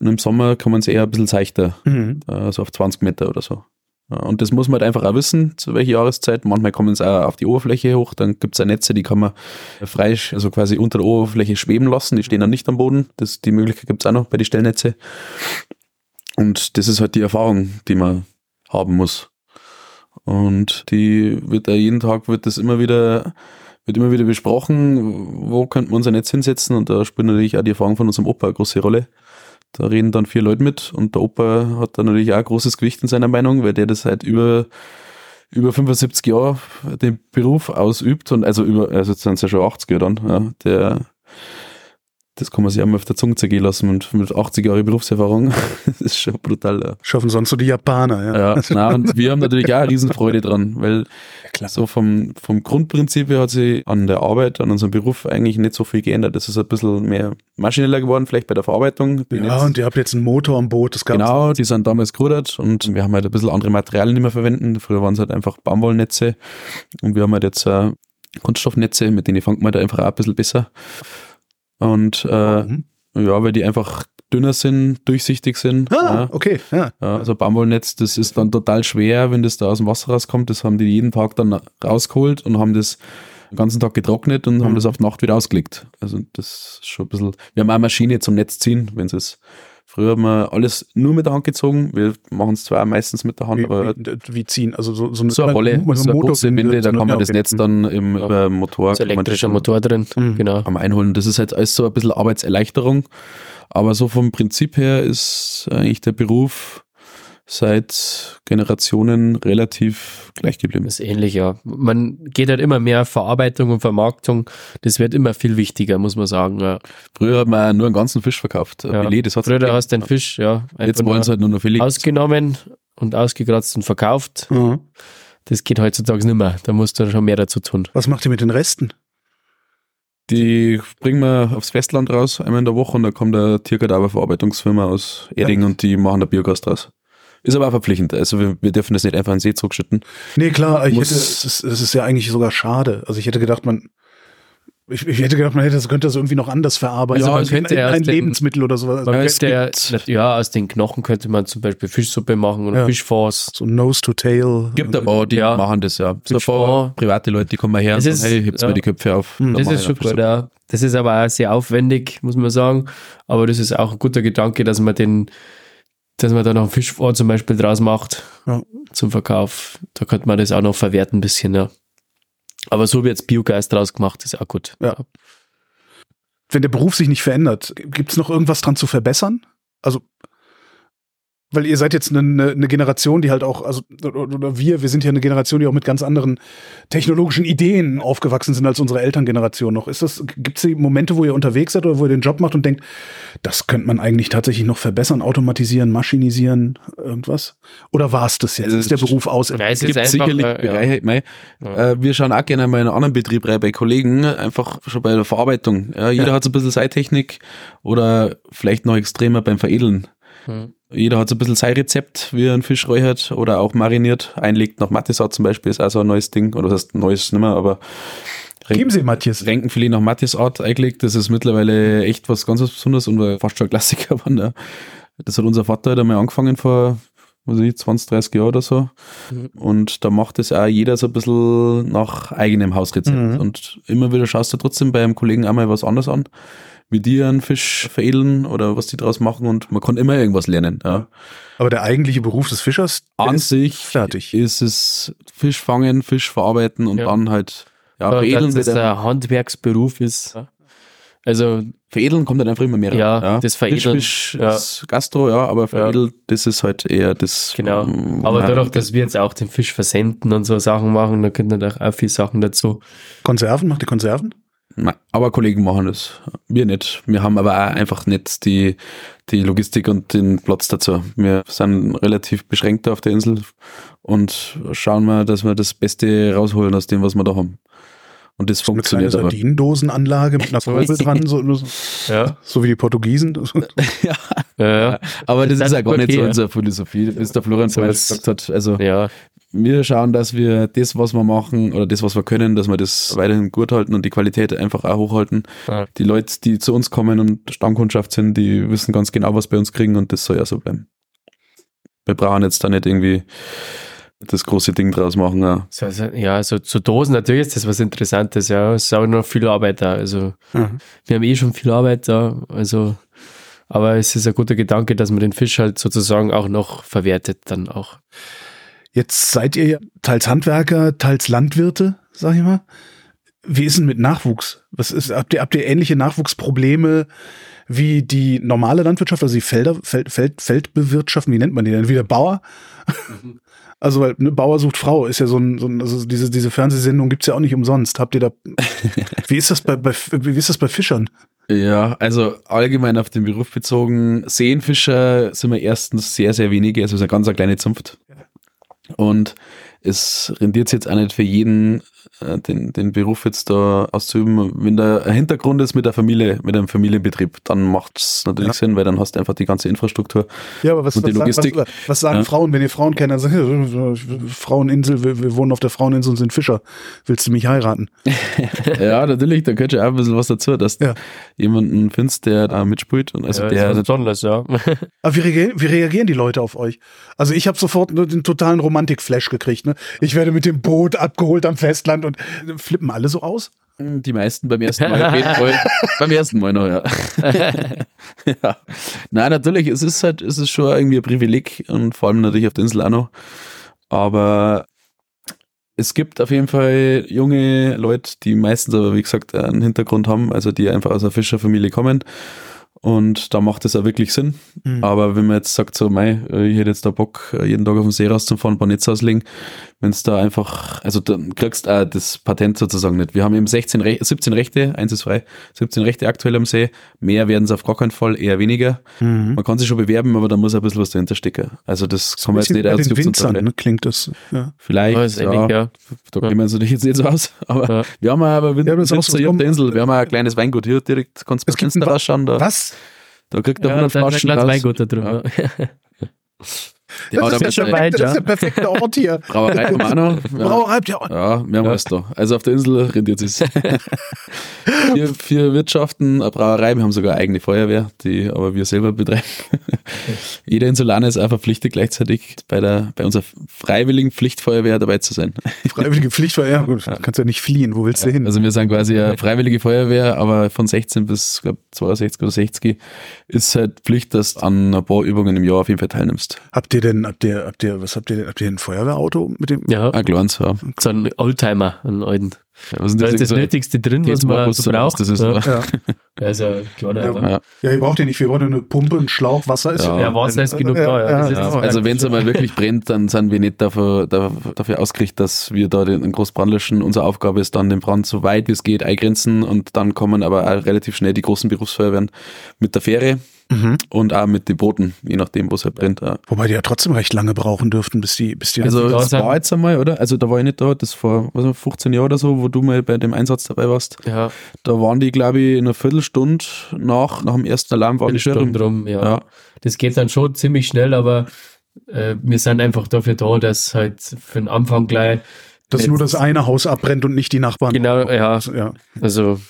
Und im Sommer kann man es eher ein bisschen seichter, mhm. also auf 20 Meter oder so. Und das muss man halt einfach auch wissen, zu welcher Jahreszeit. Manchmal kommen sie auch auf die Oberfläche hoch, dann gibt es auch Netze, die kann man frei, also quasi unter der Oberfläche schweben lassen, die stehen dann nicht am Boden. Das, die Möglichkeit gibt es auch noch bei den Stellnetze. Und das ist halt die Erfahrung, die man haben muss. Und die wird da jeden Tag wird das immer wieder, wird immer wieder besprochen, wo könnten wir unser Netz hinsetzen und da spielt natürlich auch die Erfahrung von unserem Opa eine große Rolle. Da reden dann vier Leute mit und der Opa hat da natürlich auch ein großes Gewicht in seiner Meinung, weil der das seit über über 75 Jahre den Beruf ausübt und also über, also jetzt sind es ja schon 80 Jahre dann, ja, der das kann man sich einmal auf der Zunge zergehen lassen und mit 80 Jahren Berufserfahrung. das ist schon brutal. Ja. Schaffen sonst so die Japaner, ja. Ja, na, und wir haben natürlich auch eine Riesenfreude dran, weil ja, so vom, vom Grundprinzip her hat sich an der Arbeit, an unserem Beruf eigentlich nicht so viel geändert. Das ist ein bisschen mehr maschineller geworden, vielleicht bei der Verarbeitung. Ja, jetzt, und ihr habt jetzt einen Motor am Boot, das Genau, die sind damals gerudert und wir haben halt ein bisschen andere Materialien, die wir verwenden. Früher waren es halt einfach Baumwollnetze und wir haben halt jetzt äh, Kunststoffnetze, mit denen fangen wir da einfach auch ein bisschen besser. Und äh, mhm. ja, weil die einfach dünner sind, durchsichtig sind. Ah, ja. okay. Ja. ja. also Baumwollnetz, das ist dann total schwer, wenn das da aus dem Wasser rauskommt. Das haben die jeden Tag dann rausgeholt und haben das den ganzen Tag getrocknet und mhm. haben das auf Nacht wieder ausgelegt. Also das ist schon ein bisschen. Wir haben eine Maschine zum Netz ziehen, wenn es ist. Früher haben wir alles nur mit der Hand gezogen. Wir machen es zwar meistens mit der Hand, wie, aber. Wie, wie, ziehen? Also so, so eine, so eine Rolle, so eine Motorwinde, da kann man das Netz dann im ja. über Motor. So elektrischer Motor drin, mhm. genau. Am Einholen. Das ist halt alles so ein bisschen Arbeitserleichterung. Aber so vom Prinzip her ist eigentlich der Beruf seit Generationen relativ gleich geblieben. Das ist ähnlich, ja. Man geht halt immer mehr Verarbeitung und Vermarktung. Das wird immer viel wichtiger, muss man sagen. Ja. Früher hat man nur einen ganzen Fisch verkauft. Ja. Filet, das Früher hast du den Fisch, ja. Jetzt wollen sie halt nur noch Filet. Ausgenommen und ausgekratzt und verkauft. Mhm. Das geht heutzutage nicht mehr. Da musst du schon mehr dazu tun. Was macht ihr mit den Resten? Die bringen wir aufs Festland raus, einmal in der Woche, und da kommt der Tierkadaververarbeitungsfirma aus Erding ja. und die machen da Biogas draus. Ist aber auch verpflichtend. Also wir, wir dürfen das nicht einfach in den See zurückschütten. Nee, klar, ich hätte, es ist, es ist ja eigentlich sogar schade. Also ich hätte gedacht, man, ich, ich, hätte gedacht, man hätte das könnte das irgendwie noch anders verarbeiten. Also man könnte ein, ein Lebensmittel oder sowas. Man könnte ja, ja, aus den Knochen könnte man zum Beispiel Fischsuppe machen oder ja. Fischfors. So Nose to Tail. Gibt aber auch, die ja. machen das ja. So private Leute, die kommen mal her das und sagen, hey, hebt ja. mal die Köpfe auf. Mhm. Das ist schon gut, ja. Das ist aber auch sehr aufwendig, muss man sagen. Aber das ist auch ein guter Gedanke, dass man den dass man da noch ein Fischfond zum Beispiel draus macht ja. zum Verkauf. Da könnte man das auch noch verwerten ein bisschen, ja. Aber so wird es Biogas draus gemacht, ist auch gut. Ja. Wenn der Beruf sich nicht verändert, gibt es noch irgendwas dran zu verbessern? Also weil ihr seid jetzt eine, eine Generation, die halt auch, also oder wir, wir sind ja eine Generation, die auch mit ganz anderen technologischen Ideen aufgewachsen sind als unsere Elterngeneration noch. Ist das, gibt es Momente, wo ihr unterwegs seid oder wo ihr den Job macht und denkt, das könnte man eigentlich tatsächlich noch verbessern, automatisieren, maschinisieren, irgendwas? Oder war es das jetzt? Also ist der Beruf aus? Es gibt sicherlich äh, Bereiche, ja. Mei, äh, wir schauen auch gerne mal in einen anderen Betrieb rein, bei Kollegen, einfach schon bei der Verarbeitung. Ja, jeder ja. hat so ein bisschen Seittechnik oder vielleicht noch extremer beim Veredeln. Hm. Jeder hat so ein bisschen sein Rezept, wie er einen Fisch räuchert oder auch mariniert, einlegt nach Mattisart zum Beispiel, ist auch so ein neues Ding. Oder das heißt neues nicht mehr, aber Geben Sie Matthias. Renkenfilet nach Mattisart eingelegt, das ist mittlerweile echt was ganz Besonderes und fast schon ein Klassiker geworden. Ja. Das hat unser Vater halt einmal angefangen vor was ich, 20, 30 Jahre oder so. Mhm. Und da macht es auch jeder so ein bisschen nach eigenem Hausrezept. Mhm. Und immer wieder schaust du trotzdem bei einem Kollegen einmal was anderes an, wie die einen Fisch veredeln oder was die draus machen und man kann immer irgendwas lernen. Ja. Aber der eigentliche Beruf des Fischers an sich fertig. ist es Fisch fangen, Fisch verarbeiten und ja. dann halt ja, veredeln. Dass das ein Handwerksberuf ist. Also veredeln kommt dann einfach immer mehr. Ja, ja. das Veredeln. Fisch, Fisch ja. Gastro, ja, aber veredelt, ja. das ist halt eher das. Genau. Ähm, aber dadurch, dass wir jetzt auch den Fisch versenden und so Sachen machen, da können dann auch viele Sachen dazu. Konserven, macht ihr Konserven? Nein, aber Kollegen machen das. Wir nicht. Wir haben aber auch einfach nicht die, die Logistik und den Platz dazu. Wir sind relativ beschränkt auf der Insel und schauen mal, dass wir das Beste rausholen aus dem, was wir da haben. Und das so funktioniert eine Sardinendosenanlage mit einer Kurbel dran, so, ja. so wie die Portugiesen. ja. ja. aber das, das ist ja gar okay, nicht so unsere Philosophie, bis der Florian so gesagt hat. Also ja. Wir schauen, dass wir das, was wir machen oder das, was wir können, dass wir das weiterhin gut halten und die Qualität einfach auch hochhalten. Ja. Die Leute, die zu uns kommen und Stammkundschaft sind, die wissen ganz genau, was bei uns kriegen und das soll ja so bleiben. Wir brauchen jetzt da nicht irgendwie das große Ding draus machen. Ja, so, also, ja so zu Dosen natürlich ist das was Interessantes, ja. Es ist auch noch viel Arbeit da. Also mhm. wir haben eh schon viel Arbeit da. Also, aber es ist ein guter Gedanke, dass man den Fisch halt sozusagen auch noch verwertet dann auch. Jetzt seid ihr ja teils Handwerker, teils Landwirte, sag ich mal. Wie ist denn mit Nachwuchs? Was ist, habt ihr, habt ihr ähnliche Nachwuchsprobleme wie die normale Landwirtschaft, also die Felder, Feld, Feld, Feldbewirtschaften, wie nennt man die denn? Wie der Bauer? Mhm. Also, weil ne, Bauer sucht Frau ist ja so ein, so ein also diese, diese Fernsehsendung gibt's ja auch nicht umsonst. Habt ihr da, wie ist das bei, bei, wie ist das bei Fischern? Ja, also allgemein auf den Beruf bezogen, Seenfischer sind wir erstens sehr, sehr wenige, also es ist eine ganz eine kleine Zunft. Und es rendiert sich jetzt auch nicht für jeden, äh, den, den Beruf jetzt da auszuüben. Wenn der Hintergrund ist mit der Familie, mit einem Familienbetrieb, dann macht es natürlich ja. Sinn, weil dann hast du einfach die ganze Infrastruktur ja, aber was, und die was, Logistik. Was, was sagen ja. Frauen, wenn ihr Frauen kennt, dann sagen Fraueninsel, wir, wir, wohnen auf der Fraueninsel und sind Fischer. Willst du mich heiraten? ja, natürlich, da gehört ja auch ein bisschen was dazu, dass ja. jemanden findest, der da mitspielt. Und also ja, der besonders, ja. aber wie reagieren, wie reagieren die Leute auf euch? Also ich habe sofort den totalen Romantik-Flash gekriegt. Ne? Ich werde mit dem Boot abgeholt am Festland und flippen alle so aus? Die meisten beim ersten Mal auf jeden Fall. beim ersten Mal noch, ja. ja. Nein, natürlich, es ist halt, es ist schon irgendwie ein Privileg und vor allem natürlich auf der Insel auch noch. Aber es gibt auf jeden Fall junge Leute, die meistens aber, wie gesagt, einen Hintergrund haben, also die einfach aus einer Fischerfamilie kommen und da macht es auch wirklich Sinn. Mhm. Aber wenn man jetzt sagt, so, mei, äh, ich hätte jetzt da Bock, äh, jeden Tag auf dem See rauszufahren, ein paar Netze auslegen, wenn es da einfach, also dann kriegst du auch das Patent sozusagen nicht. Wir haben eben 16 Re 17 Rechte, eins ist frei, 17 Rechte aktuell am See. Mehr werden es auf gar keinen Fall, eher weniger. Mhm. Man kann sich schon bewerben, aber da muss ein bisschen was dahinter stecken. Also das kann man jetzt nicht als Winzern, ne, klingt das. Ja. Vielleicht, oh, ja, ähnlich, ja. da kennen wir uns natürlich jetzt nicht so aus, aber ja. wir haben aber Winzer, ja, Winzer hier auf der Insel, wir haben ein kleines Weingut hier direkt, kannst du rausschauen. Da. Was? Da kriegt er ja, 100 Flaschen raus. Weingut da drüber. Ja. Ja, das, ist ja perfekt, weit, das ist der perfekte Ort hier. Brauerei wir noch. Ja. Brauerei auch. Ja, mehrmals ja. da. Also auf der Insel rendiert es. vier, vier Wirtschaften, eine Brauerei, wir haben sogar eine eigene Feuerwehr, die aber wir selber betreiben. Jeder Insulaner ist auch verpflichtet, gleichzeitig bei der bei unserer freiwilligen Pflichtfeuerwehr dabei zu sein. Freiwillige Pflichtfeuerwehr, ja, gut, kannst ja nicht fliehen, wo willst du hin? Also wir sind quasi eine freiwillige Feuerwehr, aber von 16 bis glaub, 62 oder 60 ist halt Pflicht, dass du an ein paar Übungen im Jahr auf jeden Fall teilnimmst. Habt ihr denn, habt ihr, habt ihr, was habt ihr denn, habt ihr ein Feuerwehrauto mit dem? Ja, ein kleines, ja. So ein Oldtimer, einen alten. Ja, was da ist das so Nötigste drin, was man so braucht. Das ist, ja. ja. Also, klar, ja, ja. ja, ihr braucht ja nicht viel, ihr braucht eine Pumpe, einen Schlauch, Wasser ist ja. Ja, Wasser ist genug da. Ja. ja. Also, wenn es einmal wirklich brennt, dann sind wir nicht dafür, dafür ausgerichtet, dass wir da den Großbrand löschen. Unsere Aufgabe ist dann, den Brand so weit wie es geht eingrenzen und dann kommen aber auch relativ schnell die großen Berufsfeuerwehren mit der Fähre Mhm. Und auch mit den Booten, je nachdem, wo es halt brennt. Ja. Wobei die ja trotzdem recht lange brauchen dürften, bis die, bis die Also das war jetzt einmal, oder? Also da war ich nicht da, das vor was 15 Jahren oder so, wo du mal bei dem Einsatz dabei warst. Ja. Da waren die, glaube ich, in einer Viertelstunde nach, nach dem ersten Alarm waren die schon drum. Ja. ja. Das geht dann schon ziemlich schnell, aber äh, wir sind einfach dafür da, dass halt für den Anfang gleich dass nur das eine Haus abbrennt und nicht die Nachbarn. Genau, ja. ja. Also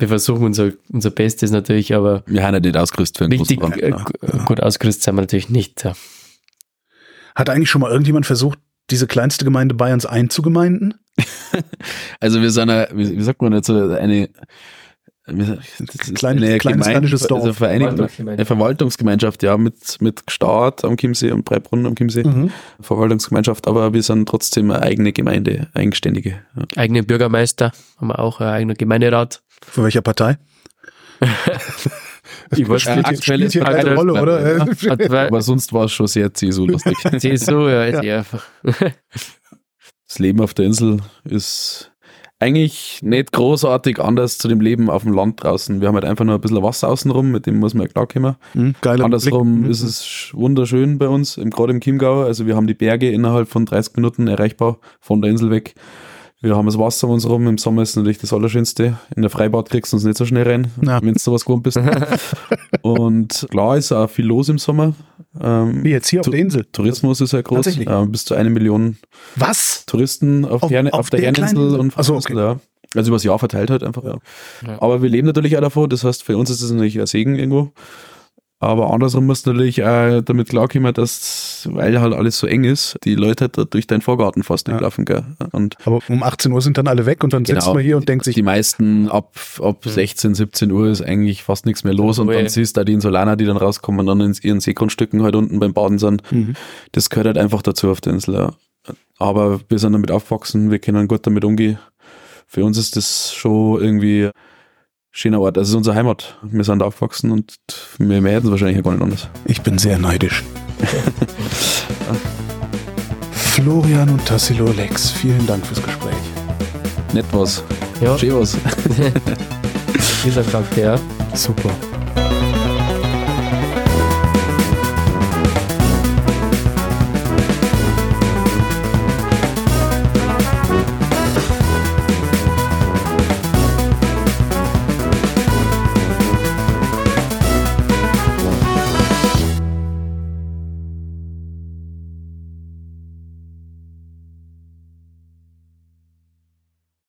wir versuchen unser, unser Bestes natürlich, aber. Wir haben ja nicht ausgerüstet für einen richtig, äh, gut ausgerüstet sind wir natürlich nicht. Ja. Hat eigentlich schon mal irgendjemand versucht, diese kleinste Gemeinde Bayerns einzugemeinden? also wir sind eine, wie, sagt man jetzt, eine Klein, eine kleines rheinisches Dorf. Also eine Verwaltungsgemeinschaft, ja, mit, mit Staat am Chiemsee und Breibrunnen am Chiemsee. Mhm. Verwaltungsgemeinschaft, aber wir sind trotzdem eine eigene Gemeinde, eigenständige. Ja. Eigene Bürgermeister, haben wir auch, einen eigenen Gemeinderat. Von welcher Partei? Ich weiß, spielt, äh, spielt hier keine Rolle, oder? Ja. Aber sonst war es schon sehr CSU-lustig. CSU, ja, ist ja einfach. Das Leben auf der Insel ist eigentlich nicht großartig anders zu dem Leben auf dem Land draußen. Wir haben halt einfach nur ein bisschen Wasser außenrum, mit dem muss man ja klarkommen. Mhm, Andersrum Blick. ist es wunderschön bei uns, gerade im Chiemgau. Also wir haben die Berge innerhalb von 30 Minuten erreichbar von der Insel weg. Wir haben das Wasser um uns rum. Im Sommer ist natürlich das Allerschönste. In der Freibad kriegst du uns nicht so schnell rein, wenn du sowas gewohnt bist. und klar ist auch viel los im Sommer. Ähm, Wie jetzt hier auf der Insel? Tourismus ist ja groß. Ähm, bis zu eine Million Was? Touristen auf, auf, Herne, auf, auf der, der Herninsel und Achso, okay. ja. Also übers Jahr verteilt halt einfach, ja. ja. Aber wir leben natürlich auch davon. Das heißt, für uns ist es natürlich ein Segen irgendwo. Aber andersrum musst du natürlich auch damit klarkommen, dass, weil halt alles so eng ist, die Leute halt durch deinen Vorgarten fast nicht ja. laufen. Gell? Und Aber um 18 Uhr sind dann alle weg und dann genau, sitzt man hier und denkt sich. Die meisten ab, ab 16, 17 Uhr ist eigentlich fast nichts mehr los und dann siehst du da die Insulaner, die dann rauskommen und dann in ihren Seegrundstücken halt unten beim Baden sind. Mhm. Das gehört halt einfach dazu auf der Insel. Ja. Aber wir sind damit aufgewachsen, wir können gut damit umgehen. Für uns ist das schon irgendwie schöner Ort. Das ist unsere Heimat. Wir sind aufgewachsen und wir, wir hätten es wahrscheinlich gar nicht anders. Ich bin sehr neidisch. Florian und Tassilo Lex, vielen Dank fürs Gespräch. Nett was. Ja. Schön was. Dieser Charakter. Super.